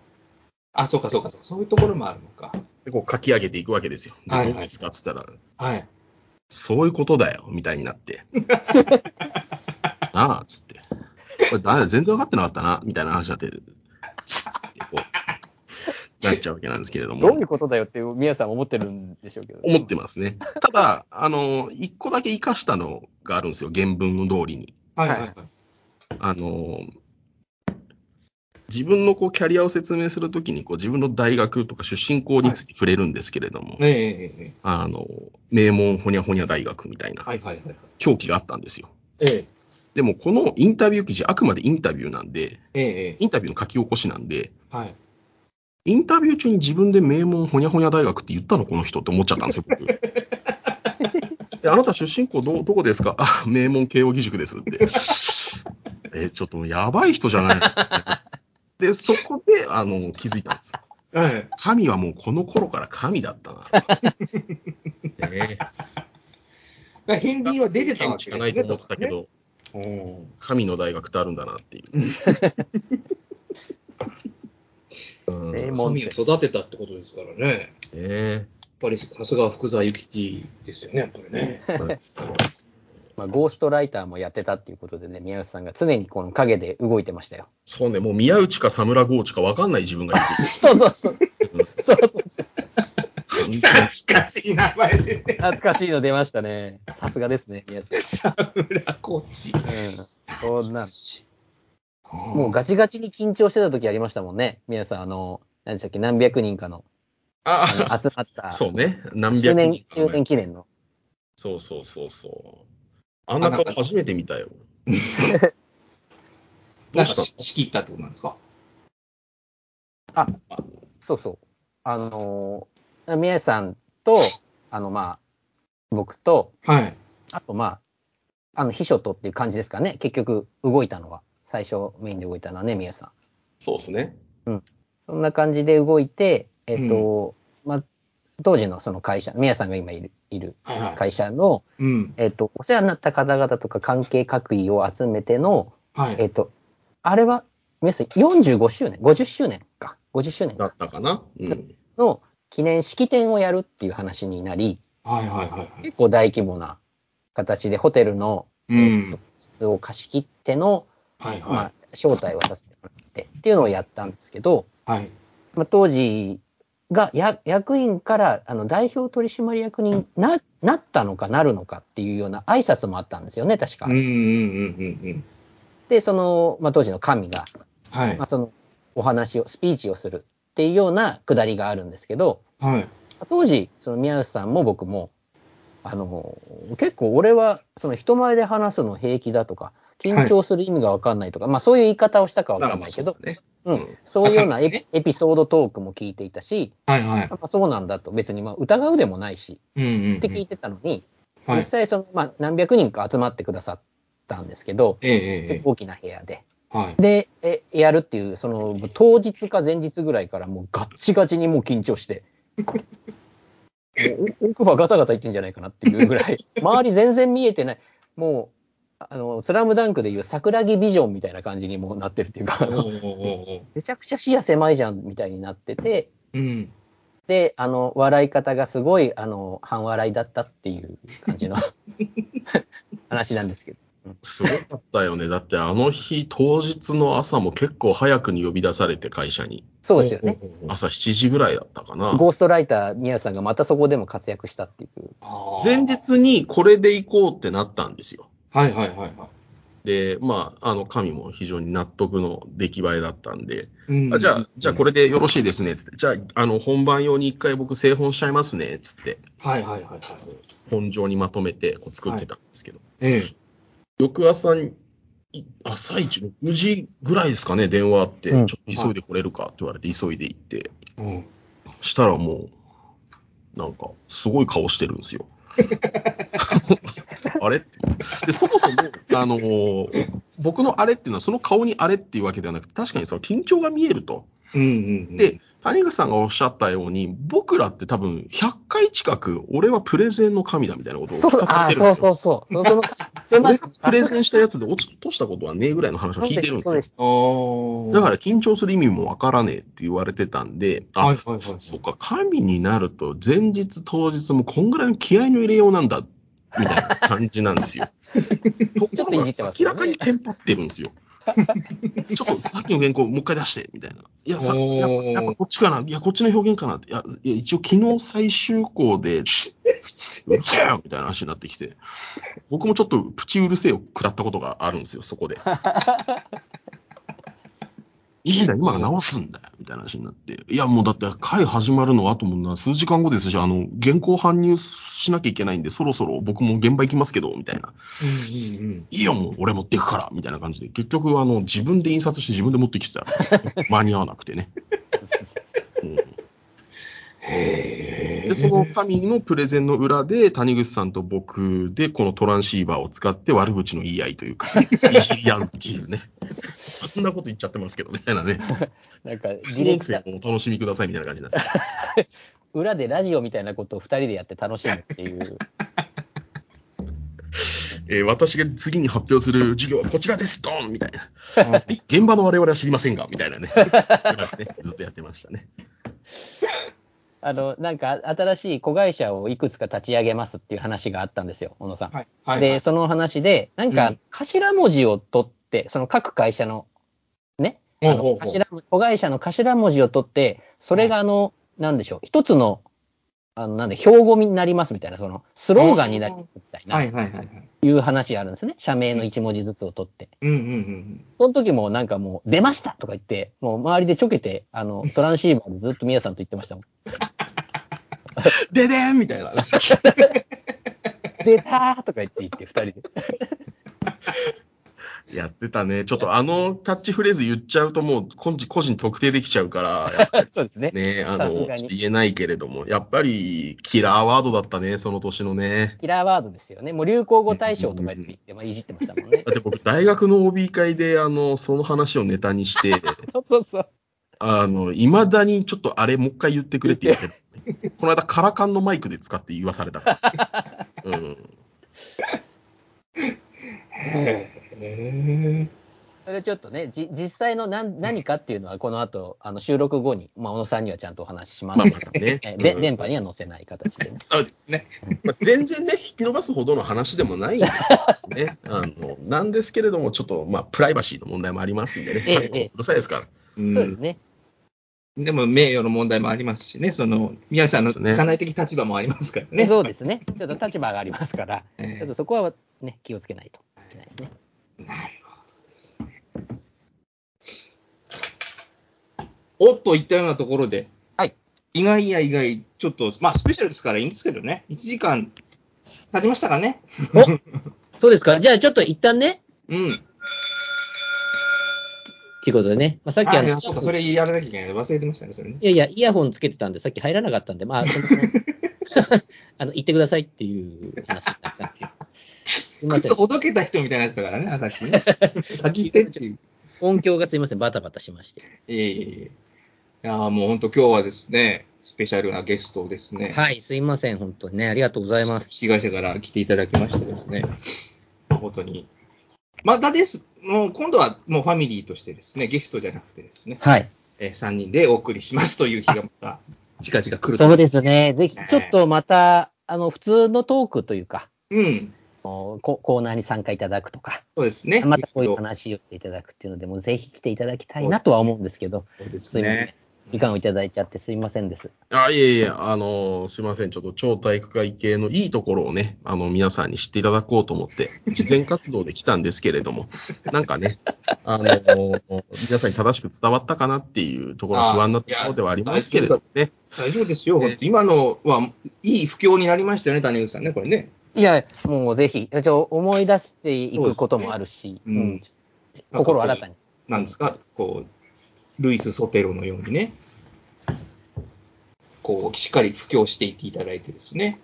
あ、そうかそうかそうか。そういうところもあるのか。でこう書き上げていくわけですよ。ではいはいどうですかっつったら、はい。そういうことだよ、みたいになって。なあ、つって。これだ全然分かってなかったな、みたいな話になって、つってこう、なっちゃうわけなんですけれどもどういう、ことだよって宮内さん思ってるんでしょうけど。思ってますね。ただ、あの、一個だけ活かしたのがあるんですよ、原文の通りに。はいはいはい。あの、自分のこうキャリアを説明するときにこう自分の大学とか出身校について触れるんですけれども、えええええあの、名門ほにゃほにゃ大学みたいえなはいはいはいはい。表記があったんですよ。ええでもこのインタビュー記事、あくまでインタビューなんで、ええええインタビューの書き起こしなんで、はい。インタビュー中に自分で名門ほにゃほにゃ大学って言ったのこの人って思っちゃったんですよ、僕。えあなた出身校どどこですか？あ、名門慶応義塾ですって。え、ちょっとやばい人じゃないの？で、そこで、あの、気づいたんです。はい。神はもうこの頃から神だったな。ねえ片鱗は出てたわけしかないと思ってたけど、うん神の大学ってあるんだなっていう。うん神を育てたってことですからね。やっえぱりさすが福沢諭吉ですよね、やっぱりね。まあ、ゴーストライターもやってたっていうことでね、宮内さんが常にこの影で動いてましたよ。そうね、もう宮内か佐村豪地か分かんない自分がいる。そうそうそう。そうそうそう。懐かしい名前でね。懐かしいの出ましたね。さすがですね、宮内さ沢村コーチ。ん。うん。そんな、もうガチガチに緊張してた時ありましたもんね。宮内さん、あの、何でしたっけ、何百人かの、ああの集まった、そうね、何周年百人、か周年記念の。そうそうそうそう。あんな顔初めて見たよ。どなかうんした仕切ったってことなんですか？そうそう。あのー、宮内さんと、あの、まあ、僕と、はい。あと、まあ、あの、秘書とっていう感じですかね。結局、動いたのは。最初、メインで動いたのはね、宮内さん。そうですね。そんな感じで動いて、えっと、まあ、当時のその会社、宮内さんが今いる、いるはいはい。会社の、うん。えっと、お世話になった方々とか関係各位を集めての、はい。えっと、あれは、皆さん45周年、50周年か、50周年だったかな？うん。の記念式典をやるっていう話になり、はいはいはいはい。結構大規模な形でホテルの、うん。室を貸し切っての、まはいはあ、招待をさせてもらってっていうのをやったんですけど、い。はい。まあ、当時がや役員からあの代表取締役にななったのかなるのかっていうような挨拶もあったんですよね、確か。うんうんうんうんうん。で、その、まあ、当時の神が、はいまあ、。そのお話を、スピーチをするっていうようなくだりがあるんですけど、はい。当時、その宮内さんも僕も、あの、結構俺は、その人前で話すの平気だとか、緊張する意味がわかんないとか、まあそういう言い方をしたかわかんないけど、ね。うん、そういうようなエピエピソードトークも聞いていたし、はいはいま。あ、そうなんだと、別にまあ疑うでもないし、うんうんうん。って聞いてたのに、はい実際その、まあ、何百人か集まってくださったんですけど、ええ大きな部屋で。はい。で、えやるっていう、その、当日か前日ぐらいからもうガッチガチにもう緊張して、奥歯ガタガタいってんじゃないかなっていうぐらい、周り全然見えてない、もう、あの、スラムダンクでいう桜木ビジョンみたいな感じにもうなってるっていうか、めちゃくちゃ視野狭いじゃんみたいになってて、うん。で、あの、笑い方がすごい、あの、半笑いだったっていう感じの 話なんですけど。すごかったよね。だってあの日、当日の朝も結構早くに呼び出されて、会社に。そうですよね。朝7時ぐらいだったかな。ゴーストライター、宮内さんがまたそこでも活躍したっていう。前。日にこれで行こうってなったんですよ。はいはいはいはい。で、まあ、あの、神も非常に納得の出来栄えだったんで、うんあじゃあ、じゃあこれでよろしいですね、つって。じゃあ、あの、本番用に一回僕製本しちゃいますね、つって、はいはいはいはい。本上にまとめてこう作ってたんですけど、え翌朝に、い朝一6時ぐらいですかね、電話あって、うんちょっと急いで来れるかって言われて、急いで行って、え。うん。したらもう、なんか、すごい顔してるんですよ。あれ？って。で、そもそも、あのー僕のあれっていうのは、その顔にあれっていうわけではなくて、確かにその緊張が見えると。うんうんうん。で、谷口さんがおっしゃったように、僕らって多分、100回近く、俺はプレゼンの神だみたいなことをそう聞かさあれてるんですよ。そうそうそう。その、プレゼンしたやつで落としたことはねえぐらいの話を聞いてるんですよそうで。す。あーだから緊張する意味もわからねえって言われてたんで、あ、はいはいはい。そっか、神になると前日当日もこんぐらいの気合の入れようなんだ、みたいな感じなんですよ。ちょっといじってますよね明らかにテンパってるんですよ。ちょっとさっきの原稿もう一回出して、みたいな。いや、さやっぱやっぱこっちかな。いや、こっちの表現かなって。いや、いや一応昨日最終稿で、うるせえよみたいな話になってきて。僕もちょっとプチうるせえを食らったことがあるんですよ、そこで。いいんだよ、今が直すんだよ、みたいな話になって。いや、もうだって会始まるのはあともうな数時間後ですし、あの、原稿搬入しなきゃいけないんで、そろそろ僕も現場行きますけど、みたいな。うんうんうん。いいよ、もう俺持っていくから、みたいな感じで。結局、あの、自分で印刷して自分で持ってきてたら、間に合わなくてね。うん。で、その神のプレゼンの裏で、谷口さんと僕で、このトランシーバーを使って悪口の言い合いというか、いじり合うっていうね。こんなこと言っちゃってますけど、みたいなね。なんか、ディレクター、お楽しみくださいみたいな感じなんです。裏でラジオみたいなことを二人でやって楽しむっていう。えー私が次に発表する授業はこちらです、ドンみたいな。現場の我々は知りませんが、みたいなね。ずっとやってましたね。あの、なんか、新しい子会社をいくつか立ち上げますっていう話があったんですよ、小野さん。はいはい。で、その話で、なんか、頭文字を取っ、その各会社の、ね、あの頭子会社の頭文字を取って、それがあの、なんでしょう、一つの、あの、なんで、標語になりますみたいな、その、スローガンになりますみたいな、はいはいはいはい。いう話があるんですね。社名の一文字ずつを取って。うんうんうんその時もなんかもう、出ましたとか言って、もう周りでちょけて、あの、トランシーバーでずっと宮さんと言ってましたもん。ででーんみたいな。出たーとか言って言って、二人で。やってたね。ちょっとあのキャッチフレーズ言っちゃうともう個人個人特定できちゃうから、やっぱ そうですね。りね、あの、言えないけれども、やっぱりキラーワードだったね、その年のね。キラーワードですよね。もう流行語大賞とか言ってまあ、いじってましたもんね。だって僕、大学の OB 会で、あの、その話をネタにして、そうそうそう。あの、未だにちょっとあれもう一回言ってくれって言ってる。この間、カラカンのマイクで使って言わされたから。うん。へえ。それれちょっとね、じ実際の何何かっていうのは、この後、あの収録後に、まあ、小野さんにはちゃんとお話ししますまあので、えで電波には載せない形でね。そうですね。まあ、全然ね、引き伸ばすほどの話でもないんですけどね。あの、なんですけれども、ちょっと、まあ、プライバシーの問題もありますんでね。うるさいですから。うんそうですね。でも名誉の問題もありますしね、その皆さんのそうですね社内的立場もありますからね。そうですね。ちょっと立場がありますから、ええちょっとそこはね、気をつけないといけないですね。なるほどですね。おっといったようなところで、はい。意外や意外、ちょっと、まあ、スペシャルですからいいんですけどね、1時間経ちましたかね。そうですか。じゃあちょっと一旦ね、うん。ということでね、まあ、さっきあの、あそうか、それやらなきゃいけない。忘れてましたね、それね。いやいや、イヤホンつけてたんで、さっき入らなかったんで、まあ、あの言ってくださいっていう話になったんですよ。すみません靴。ほどけた人みたいなやつだからね、さっきね。先行ってっていう。音響がすみません、バタバタしまして。ええいやーもう本当今日はですね、スペシャルなゲストをですね、はい、すいません、本当にね、ありがとうございます。被害者から来ていただきましてですね、本当に。またです、もう今度はもうファミリーとしてですね、ゲストじゃなくてですね、はい。え3人でお送りしますという日がまた近々来ると。そうですね、ぜひ、ちょっとまた、あの、普通のトークというか、うん。ココーナーに参加いただくとか、そうですね。またこういう話をしていただくっていうので、もうぜひ来ていただきたいなとは思うんですけど、そうですね。。時間をいただいちゃってすいませんです。あ、いえいえ、あの、すいません。ちょっと超体育会系のいいところをね、あの、皆さんに知っていただこうと思って、事前活動で来たんですけれども、なんかね、あの、皆さんに正しく伝わったかなっていうところが不安なところではありますけれどもね。大丈夫ですよ。今のはいい不況になりましたよね、谷口さんね、これね。いや、もうぜひ、ちょ思い出していくこともあるし、そうん心新たに。なんですか、こう、ルイス・ソテロのようにね、こう、しっかり布教していっていただいてですね。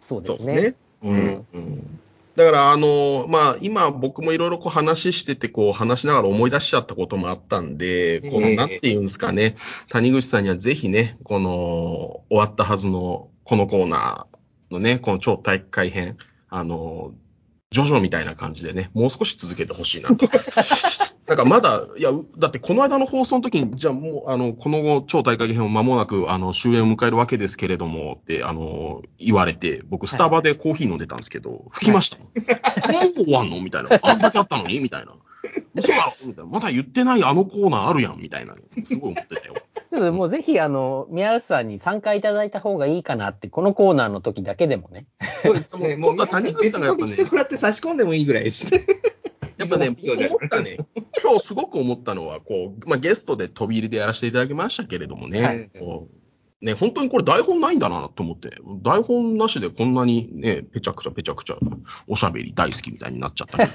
そうですね。そうですね。うんうんだから、あの、まあ、今僕もいろいろこう話してて、こう話しながら思い出しちゃったこともあったんで、この、ええなんていうんですかね、谷口さんにはぜひね、この、終わったはずのこのコーナーのね、この超体育会編、あの、ジョジョみたいな感じでね、もう少し続けてほしいなと。なんかまだ、いや、うだってこの間の放送の時に、じゃあもう、あの、この後、超大会編を間もなく、あの、終焉を迎えるわけですけれども、って、あの、言われて、僕、スタバでコーヒー飲んでたんですけど、吹きましたもん。もう終わんのみたいな。あんだけあったのにみたいな。嘘だろみたいな。まだ言ってないあのコーナーあるやんみたいな。すごい思ってたよ。ちょっともうぜひ、あの、宮内さんに参加いただいた方がいいかなって、このコーナーの時だけでもね。そうですね。もう、今谷口さんがやっぱねしてもらって差し込んでもいいぐらいですね。やっぱね、忙しいよ思ったね、今日すごく思ったのは、こう、まあ、ゲストで飛び入りでやらせていただきましたけれどもね、はいこうね、本当にこれ台本ないんだなと思って、台本なしでこんなにね、ぺちゃくちゃぺちゃくちゃおしゃべり大好きみたいになっちゃったけ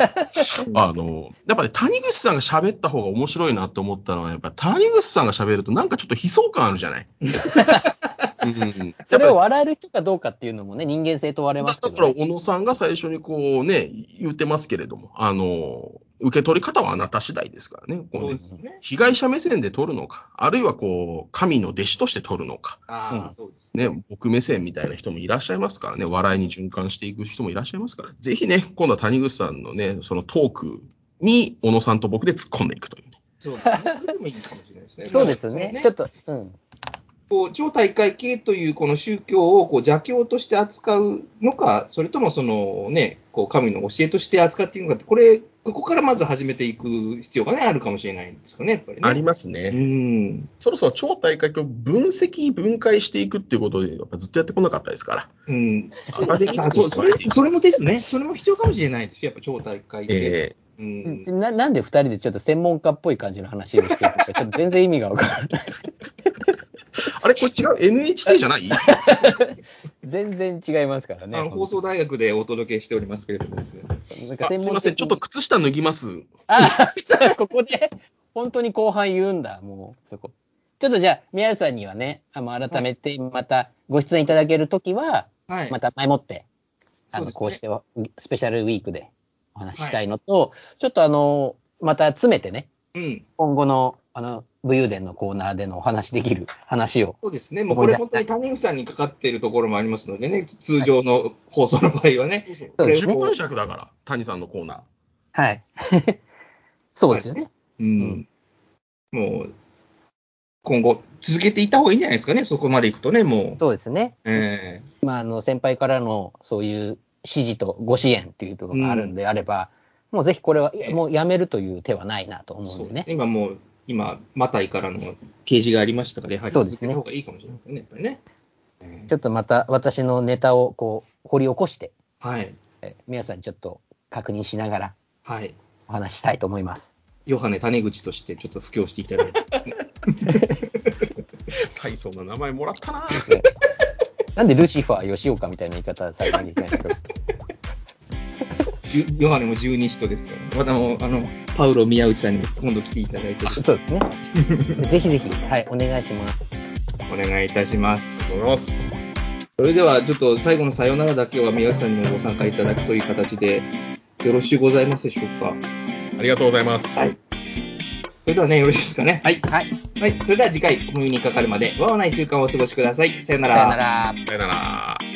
ど、あの、やっぱね、谷口さんが喋った方が面白いなと思ったのは、やっぱ谷口さんが喋るとなんかちょっと悲壮感あるじゃない。うん、それを笑える人かどうかっていうのもね、人間性問われますけだから、ど、小野さんが最初にこうね、言ってますけれども、あの、受け取り方はあなた次第ですからね。こそううねね。被害者目線で取るのか、あるいはこう、神の弟子として取るのか、あうですね、僕目線みたいな人もいらっしゃいますからね、笑いに循環していく人もいらっしゃいますから、ぜひね、今度は谷口さんのね、そのトークに、小野さんと僕で突っ込んでいくというね。そうですね。ちょっと、うん。こう超大会系というこの宗教をこう邪教として扱うのか、それともその、ね、こう神の教えとして扱っていくのかって、これ、ここからまず始めていく必要が、ね、あるかもしれないんですかね、やっぱりね。ありますね。うん。そろそろ超大会を分析、分解していくっていうことで、やっぱずっとやってこなかったですから。うん。あそうそれそれもですね、それも必要かもしれないですよ、やっぱ超大会系。えうんななんで二人でちょっと専門家っぽい感じの話をしてるのか、ちょっと全然意味がわからない。あれ、これ違う ?NHK じゃない？全然違いますからね。あの放送大学でお届けしておりますけれどもですね。なんか専門的あすいません、ちょっと靴下脱ぎます。あ、ここで、本当に後半言うんだ、もう、そこ。ちょっとじゃあ、宮内さんにはね、あの改めて、またご出演いただけるときは、はい。また前もって、あの、ねこうしては、スペシャルウィークでお話ししたいのと、ちょっとあの、また詰めてね、うん。今後の、あの、武勇伝のコーナーでのお話できる話を。そうですね。もうこれ本当に谷口さんにかかっているところもありますのでね、通常の放送の場合はね。そうですね10分尺だから、谷さんのコーナー。はい。そうですよね。うん。もう、今後、続けていった方がいいんじゃないですかね、そこまでいくとね、もう。そうですね。えまあ、あの、先輩からのそういう指示とご支援っていうところがあるんであれば、もうぜひこれは、もうやめるという手はないなとえ思うんでね。今もう、今、マタイからの掲示がありましたから、やはりそうですね続けた方がいいかもしれませんね、やっぱりね。ええちょっとまた私のネタをこう掘り起こして、はい。え皆さんにちょっと確認しながらはい。お話ししたいと思います。ヨハネ種口としてちょっと布教していただいて。大層な名前もらったな。なんでルシファー吉岡みたいな言い方されなきゃいけないんですかゆヨハネも十二使徒ですから。またもう、あの、パウロ宮内さんにも今度来ていただいて、そうですね。ぜひぜひ、はい、お願いします。お願いいたします。ありがとうございます。それでは、ちょっと最後のさよならだけは宮内さんにもご参加いただくという形で、よろしゅうございますでしょうか。ありがとうございます。はいそれではね、よろしいですかね。はい。はい、はい。それでは次回、お耳にかかるまで、わわな一週間をお過ごしください。さよなさよなら。さよなら。